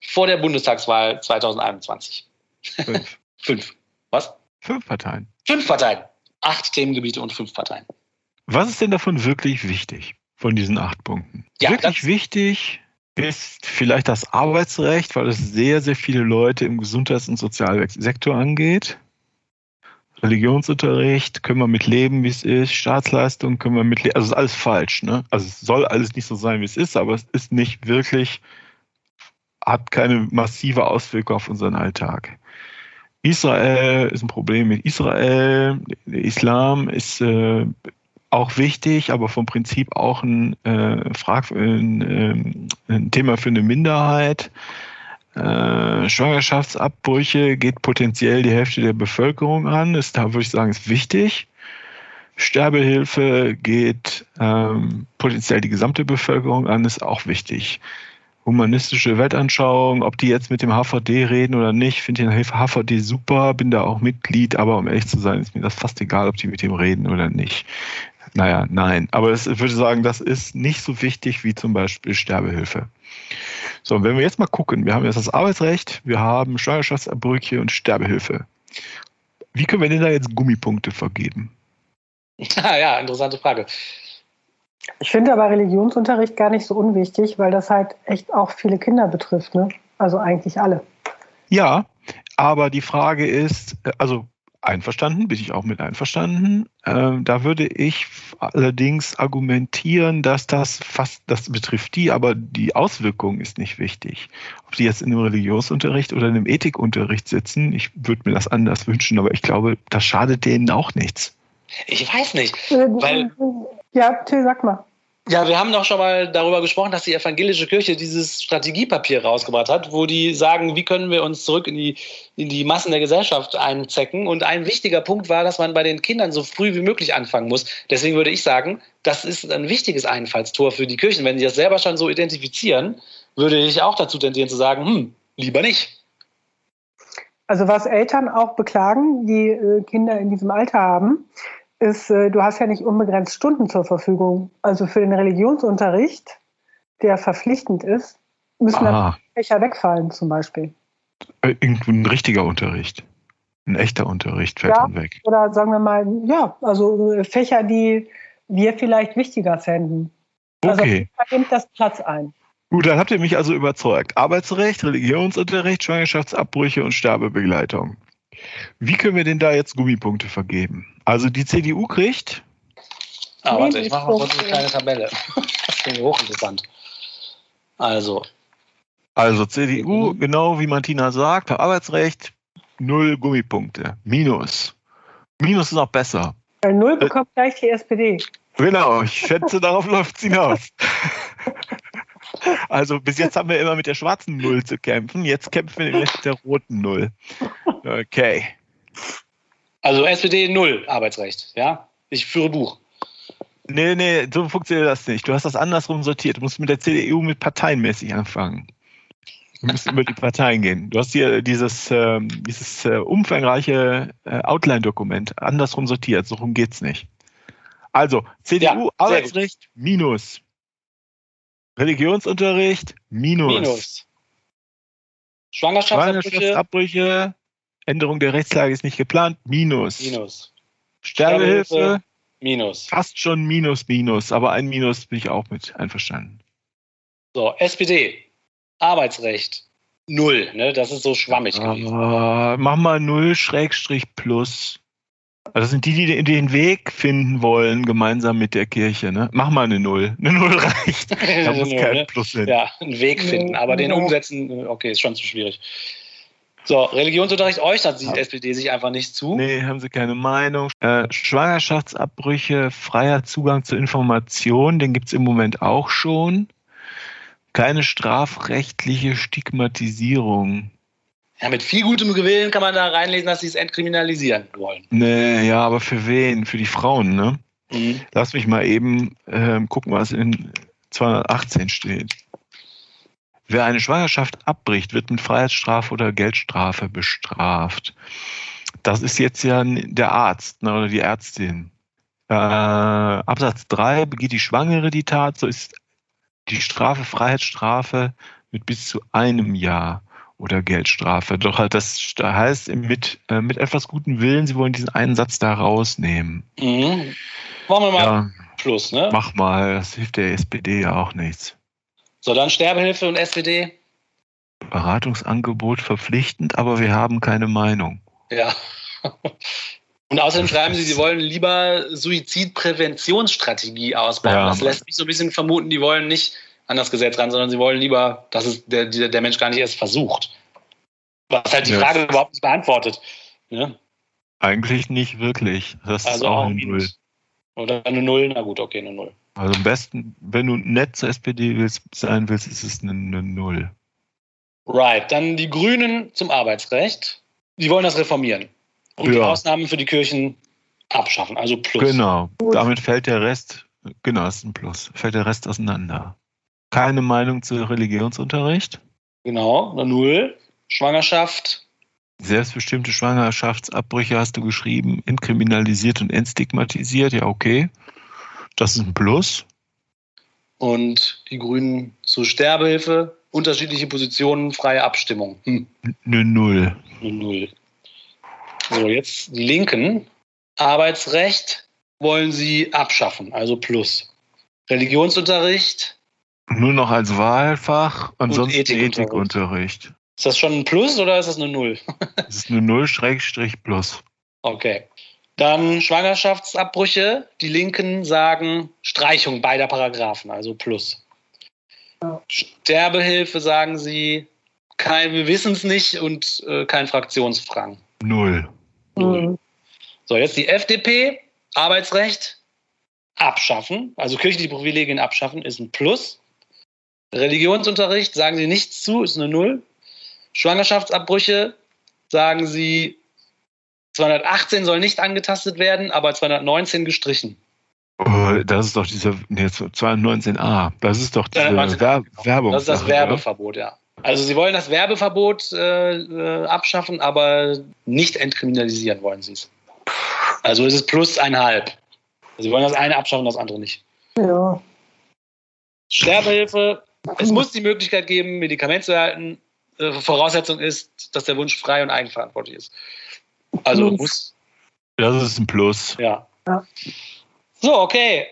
vor der Bundestagswahl 2021. Fünf. Fünf. Was? Fünf Parteien. Fünf Parteien. Acht Themengebiete und fünf Parteien. Was ist denn davon wirklich wichtig von diesen acht Punkten? Ja, wirklich wichtig ist vielleicht das Arbeitsrecht, weil es sehr, sehr viele Leute im Gesundheits- und Sozialsektor angeht. Religionsunterricht können wir mit leben, wie es ist. Staatsleistung können wir mit leben. Also ist alles falsch. Ne? Also es soll alles nicht so sein, wie es ist, aber es ist nicht wirklich, hat keine massive Auswirkung auf unseren Alltag. Israel ist ein Problem mit Israel. Der Islam ist äh, auch wichtig, aber vom Prinzip auch ein, äh, Frag ein, ähm, ein Thema für eine Minderheit. Äh, Schwangerschaftsabbrüche geht potenziell die Hälfte der Bevölkerung an. Ist, da würde ich sagen, ist wichtig. Sterbehilfe geht ähm, potenziell die gesamte Bevölkerung an, ist auch wichtig. Humanistische Weltanschauung, ob die jetzt mit dem HVD reden oder nicht, finde den HVD super, bin da auch Mitglied, aber um ehrlich zu sein, ist mir das fast egal, ob die mit dem reden oder nicht. Naja, nein. Aber es, ich würde sagen, das ist nicht so wichtig wie zum Beispiel Sterbehilfe. So, und wenn wir jetzt mal gucken, wir haben jetzt das Arbeitsrecht, wir haben Schwangerschaftsabbrüche und Sterbehilfe. Wie können wir denn da jetzt Gummipunkte vergeben? Ja, ja, interessante Frage. Ich finde aber Religionsunterricht gar nicht so unwichtig, weil das halt echt auch viele Kinder betrifft. Ne? Also eigentlich alle. Ja, aber die Frage ist, äh, also einverstanden, bin ich auch mit einverstanden. Ähm, da würde ich allerdings argumentieren, dass das fast, das betrifft die, aber die Auswirkung ist nicht wichtig. Ob die jetzt in einem Religionsunterricht oder in einem Ethikunterricht sitzen, ich würde mir das anders wünschen, aber ich glaube, das schadet denen auch nichts. Ich weiß nicht. Äh, Weil- ja, Till, sag mal. Ja, wir haben doch schon mal darüber gesprochen, dass die evangelische Kirche dieses Strategiepapier rausgebracht hat, wo die sagen, wie können wir uns zurück in die, in die Massen der Gesellschaft einzecken. Und ein wichtiger Punkt war, dass man bei den Kindern so früh wie möglich anfangen muss. Deswegen würde ich sagen, das ist ein wichtiges Einfallstor für die Kirchen. Wenn die das selber schon so identifizieren, würde ich auch dazu tendieren zu sagen, hm, lieber nicht. Also was Eltern auch beklagen, die äh, Kinder in diesem Alter haben, ist, äh, du hast ja nicht unbegrenzt Stunden zur Verfügung. Also für den Religionsunterricht, der verpflichtend ist, müssen dann Ah, Fächer wegfallen zum Beispiel. äh, irgendwo ein richtiger Unterricht. Ein echter Unterricht fällt Ja. dann weg. Oder sagen wir mal, ja, also äh, Fächer, die wir vielleicht wichtiger fänden. Also Okay. da nimmt das Platz ein. Gut, dann habt ihr mich also überzeugt. Arbeitsrecht, Religionsunterricht, Schwangerschaftsabbrüche und Sterbebegleitung. Wie können wir denn da jetzt Gummipunkte vergeben? Also die CDU kriegt, Ah, warte, ich mache mal kurz eine kleine Tabelle. Das klingt hochinteressant. Also, also CDU, Mhm. genau wie Martina sagt, Arbeitsrecht, null Gummipunkte. Minus. Minus ist auch besser. Bei Null bekommt gleich die SPD. Genau, ich schätze, darauf läuft es hinaus. Also bis jetzt haben wir immer mit der schwarzen Null zu kämpfen, jetzt kämpfen wir mit der roten Null. Okay. also SPD null Arbeitsrecht, ja? Ich führe Buch. Nee, nee, so funktioniert das nicht. Du hast das andersrum sortiert. Du musst mit der CDU mit parteienmäßig anfangen. Du musst über die Parteien gehen. Du hast hier dieses, ähm, dieses äh, umfangreiche äh, Outline-Dokument andersrum sortiert. So rum geht's nicht. Also, Ja, CDU, sehr Arbeitsrecht, Minus. Religionsunterricht, Minus. Minus. Schwangerschaftsabbrüche, Schwangerschaftsabbrüche, Änderung der Rechtslage ist nicht geplant, Minus. Minus. Sterbehilfe, Sterbehilfe. Minus. fast schon Minus, Minus. Aber ein Minus bin ich auch mit einverstanden. So, SPD. Arbeitsrecht. Null, ne? Das ist so schwammig. Äh, mach mal 0 Schrägstrich plus. Also Das sind die, die den Weg finden wollen, gemeinsam mit der Kirche. Ne? Mach mal eine Null. Eine Null reicht. Da muss Null, kein ne? Plus hin. Ja, einen Weg finden, aber den umsetzen, okay, ist schon zu schwierig. So, Religionsunterricht äußert die Ja. SPD sich einfach nicht zu. Nee, haben sie keine Meinung. Äh, Schwangerschaftsabbrüche, freier Zugang zur Information, den gibt's im Moment auch schon. Keine strafrechtliche Stigmatisierung. Ja, mit viel gutem Gewillen kann man da reinlesen, dass sie es entkriminalisieren wollen. Nee, ja, aber für wen? Für die Frauen, ne? Mhm. Lass mich mal eben ähm, gucken, was in 218 steht. Wer eine Schwangerschaft abbricht, wird mit Freiheitsstrafe oder Geldstrafe bestraft. Das ist jetzt ja der Arzt ne, oder die Ärztin. Äh, Absatz 3 begeht die Schwangere die Tat, so ist die Strafe Freiheitsstrafe mit bis zu einem Jahr oder Geldstrafe. Doch halt das heißt mit, äh, mit etwas guten Willen, sie wollen diesen einen Satz da rausnehmen. Mhm. Machen wir mal Ja, Plus, ne? mach mal, das hilft der SPD ja auch nichts. So, dann Sterbehilfe und SPD. Beratungsangebot verpflichtend, aber wir haben keine Meinung. Ja. Und außerdem schreiben sie, sie wollen lieber Suizidpräventionsstrategie ausbauen. Ja. Das lässt mich so ein bisschen vermuten, die wollen nicht an das Gesetz ran, sondern sie wollen lieber, dass es der, der, Mensch gar nicht erst versucht. Was halt die Ja. Frage überhaupt nicht beantwortet. Ne? Eigentlich nicht wirklich. Das ist Also auch auch ein Null. Oder eine Null, na gut, okay, eine Null. Also am besten, wenn du nett zur SPD willst, sein willst, ist es eine, eine Null. Right, dann die Grünen zum Arbeitsrecht. Die wollen das reformieren. Und die Ja. Ausnahmen für die Kirchen abschaffen, also plus. Genau. Gut. Damit fällt der Rest, genau, das ist ein Plus, fällt der Rest auseinander. Keine Meinung zu Religionsunterricht. Genau, eine Null. Schwangerschaft, Selbstbestimmte Schwangerschaftsabbrüche hast du geschrieben, entkriminalisiert und entstigmatisiert. Ja, okay. Das ist ein Plus. und die Grünen zur Sterbehilfe, unterschiedliche Positionen, freie Abstimmung. Hm, Eine Null. eine Null. So, jetzt die Linken. Arbeitsrecht wollen sie abschaffen, also plus. Religionsunterricht, Nur noch als Wahlfach, ansonsten Ethikunterricht. Ethikunterricht. ist das schon ein Plus oder ist das eine Null? Das ist eine Null Schrägstrich plus. Okay. Dann Schwangerschaftsabbrüche. Die Linken sagen Streichung beider Paragraphen, also plus. Ja. Sterbehilfe sagen sie, kein, wir wissen es nicht und äh, kein Fraktionsfrang. Null. Mhm. So, jetzt die FDP, Arbeitsrecht abschaffen, also kirchliche Privilegien abschaffen, ist ein Plus. Religionsunterricht sagen sie nichts zu, ist eine Null. Schwangerschaftsabbrüche sagen sie, 218 soll nicht angetastet werden, aber 219 gestrichen. Oh, das ist doch dieser, nee, 219a. Das ist doch diese 219a, Wer genau. Werbung. Das ist das Werbeverbot, ja. Also sie wollen das Werbeverbot äh, äh, abschaffen, aber nicht entkriminalisieren wollen sie es. Also ist es plus einhalb. Sie wollen das eine abschaffen, das andere nicht. Ja. Sterbehilfe. Es muss die Möglichkeit geben, Medikament zu erhalten. Äh, Voraussetzung ist, dass der Wunsch frei und eigenverantwortlich ist. Also Plus. muss, Das ist ein Plus. ja. Ja. So, okay.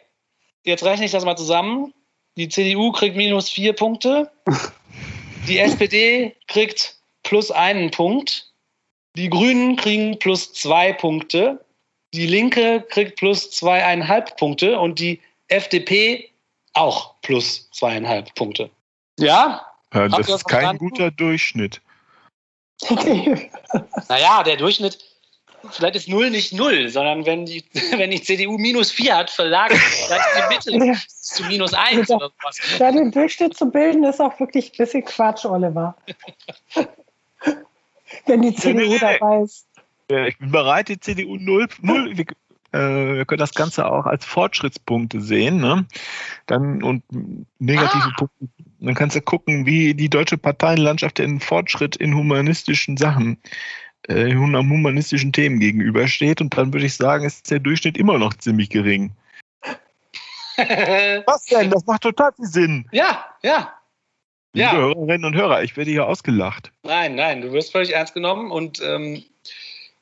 Jetzt rechne ich das mal zusammen. Die CDU kriegt minus vier Punkte. Die SPD kriegt plus einen Punkt. Die Grünen kriegen plus zwei Punkte. Die Linke kriegt plus zweieinhalb Punkte und die FDP auch plus zweieinhalb Punkte. Ja? Ja, das ist kein guter Durchschnitt. Naja, der Durchschnitt, vielleicht ist null nicht null, sondern wenn die, wenn die CDU minus vier hat, verlagert vielleicht die Mitte zu minus eins oder sowas. Da den Durchschnitt zu bilden, ist auch wirklich ein bisschen Quatsch, Oliver. Wenn die CDU nee. dabei ist. Ja, Ich bin bereit, die CDU null, null äh, wir können das Ganze auch als Fortschrittspunkte sehen, ne? Dann und negative Ah. Punkte. Dann kannst du gucken, wie die deutsche Parteienlandschaft den Fortschritt in humanistischen Sachen, äh, hum- humanistischen Themen gegenübersteht. Und dann würde ich sagen, ist der Durchschnitt immer noch ziemlich gering. Was denn? Das macht total viel Sinn. ja, ja. Liebe Ja. Hörerinnen und Hörer, ich werde hier ausgelacht. Nein, nein, du wirst völlig ernst genommen und ähm,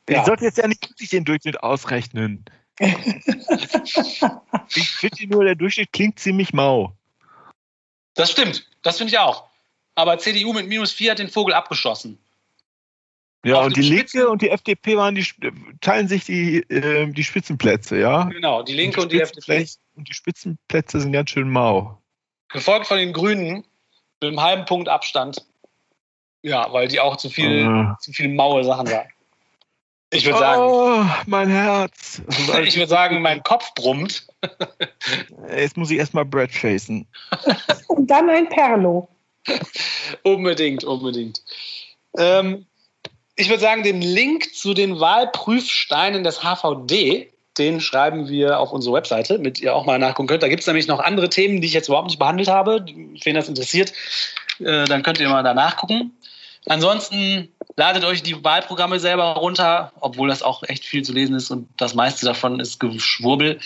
Ich ja. sollte jetzt ja nicht wirklich den Durchschnitt ausrechnen. ich finde nur, der Durchschnitt klingt ziemlich mau. das stimmt. Das finde ich auch. Aber CDU mit minus vier hat den Vogel abgeschossen. Ja, Auf und die Spitzen- Linke und die FDP waren die, teilen sich die, äh, die Spitzenplätze, ja? Genau, die Linke und die FDP. Spitzenplätze- Und die Spitzenplätze sind ganz schön mau. Gefolgt von den Grünen mit einem halben Punkt Abstand. Ja, weil die auch zu viel, Ah. zu viel maue Sachen sagen. Ich würde sagen, Oh, mein Herz. ich würde sagen, mein Kopf brummt. Jetzt muss ich erstmal Brad facen. Und dann ein Perlo. Unbedingt, unbedingt. Ähm, ich würde sagen, den Link zu den Wahlprüfsteinen des HVD, den schreiben wir auf unsere Webseite, damit ihr auch mal nachgucken könnt. Da gibt es nämlich noch andere Themen, die ich jetzt überhaupt nicht behandelt habe. Wen das interessiert, äh, dann könnt ihr mal da nachgucken. Ansonsten ladet euch die Wahlprogramme selber runter, obwohl das auch echt viel zu lesen ist und das meiste davon ist Geschwurbel.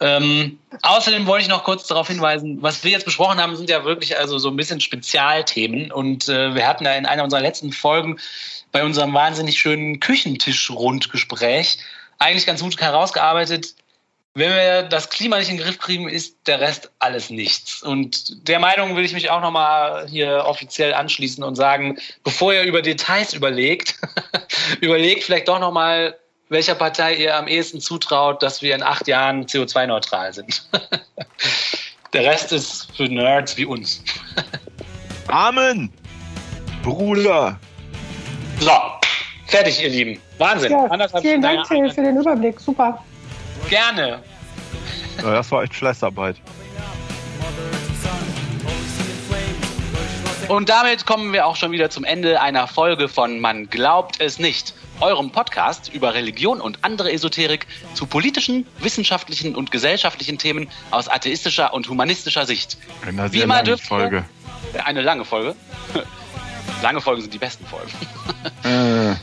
Ähm, außerdem wollte ich noch kurz darauf hinweisen, was wir jetzt besprochen haben, sind ja wirklich also so ein bisschen Spezialthemen. Und äh, wir hatten ja in einer unserer letzten Folgen bei unserem wahnsinnig schönen Küchentisch-Rundgespräch eigentlich ganz gut herausgearbeitet, wenn wir das Klima nicht in den Griff kriegen, ist der Rest alles nichts. Und der Meinung will ich mich auch nochmal hier offiziell anschließen und sagen, bevor ihr über Details überlegt, überlegt vielleicht doch nochmal, welcher Partei ihr am ehesten zutraut, dass wir in acht Jahren CO2-neutral sind. der Rest ist für Nerds wie uns. Amen! Bruder! So, fertig, ihr Lieben. Wahnsinn. Ja, vielen Dank, Till, für den Überblick. Super. Gerne. Ja, das war echt Fleißarbeit. Und damit kommen wir auch schon wieder zum Ende einer Folge von Man glaubt es nicht, eurem Podcast über Religion und andere Esoterik zu politischen, wissenschaftlichen und gesellschaftlichen Themen aus atheistischer und humanistischer Sicht. Eine Wie sehr immer lange dürft ihr- Folge. Eine lange Folge. Lange Folgen sind die besten Folgen. Äh,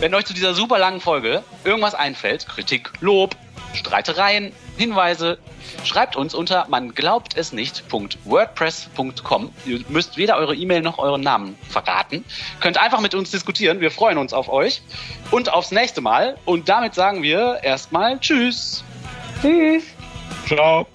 Wenn euch zu dieser super langen Folge irgendwas einfällt, Kritik, Lob, Streitereien, Hinweise, schreibt uns unter man glaubt es nicht.wordpress.com. Ihr müsst weder eure E-Mail noch euren Namen verraten. Könnt einfach mit uns diskutieren. Wir freuen uns auf euch und aufs nächste Mal. Und damit sagen wir erstmal Tschüss. Tschüss. ciao.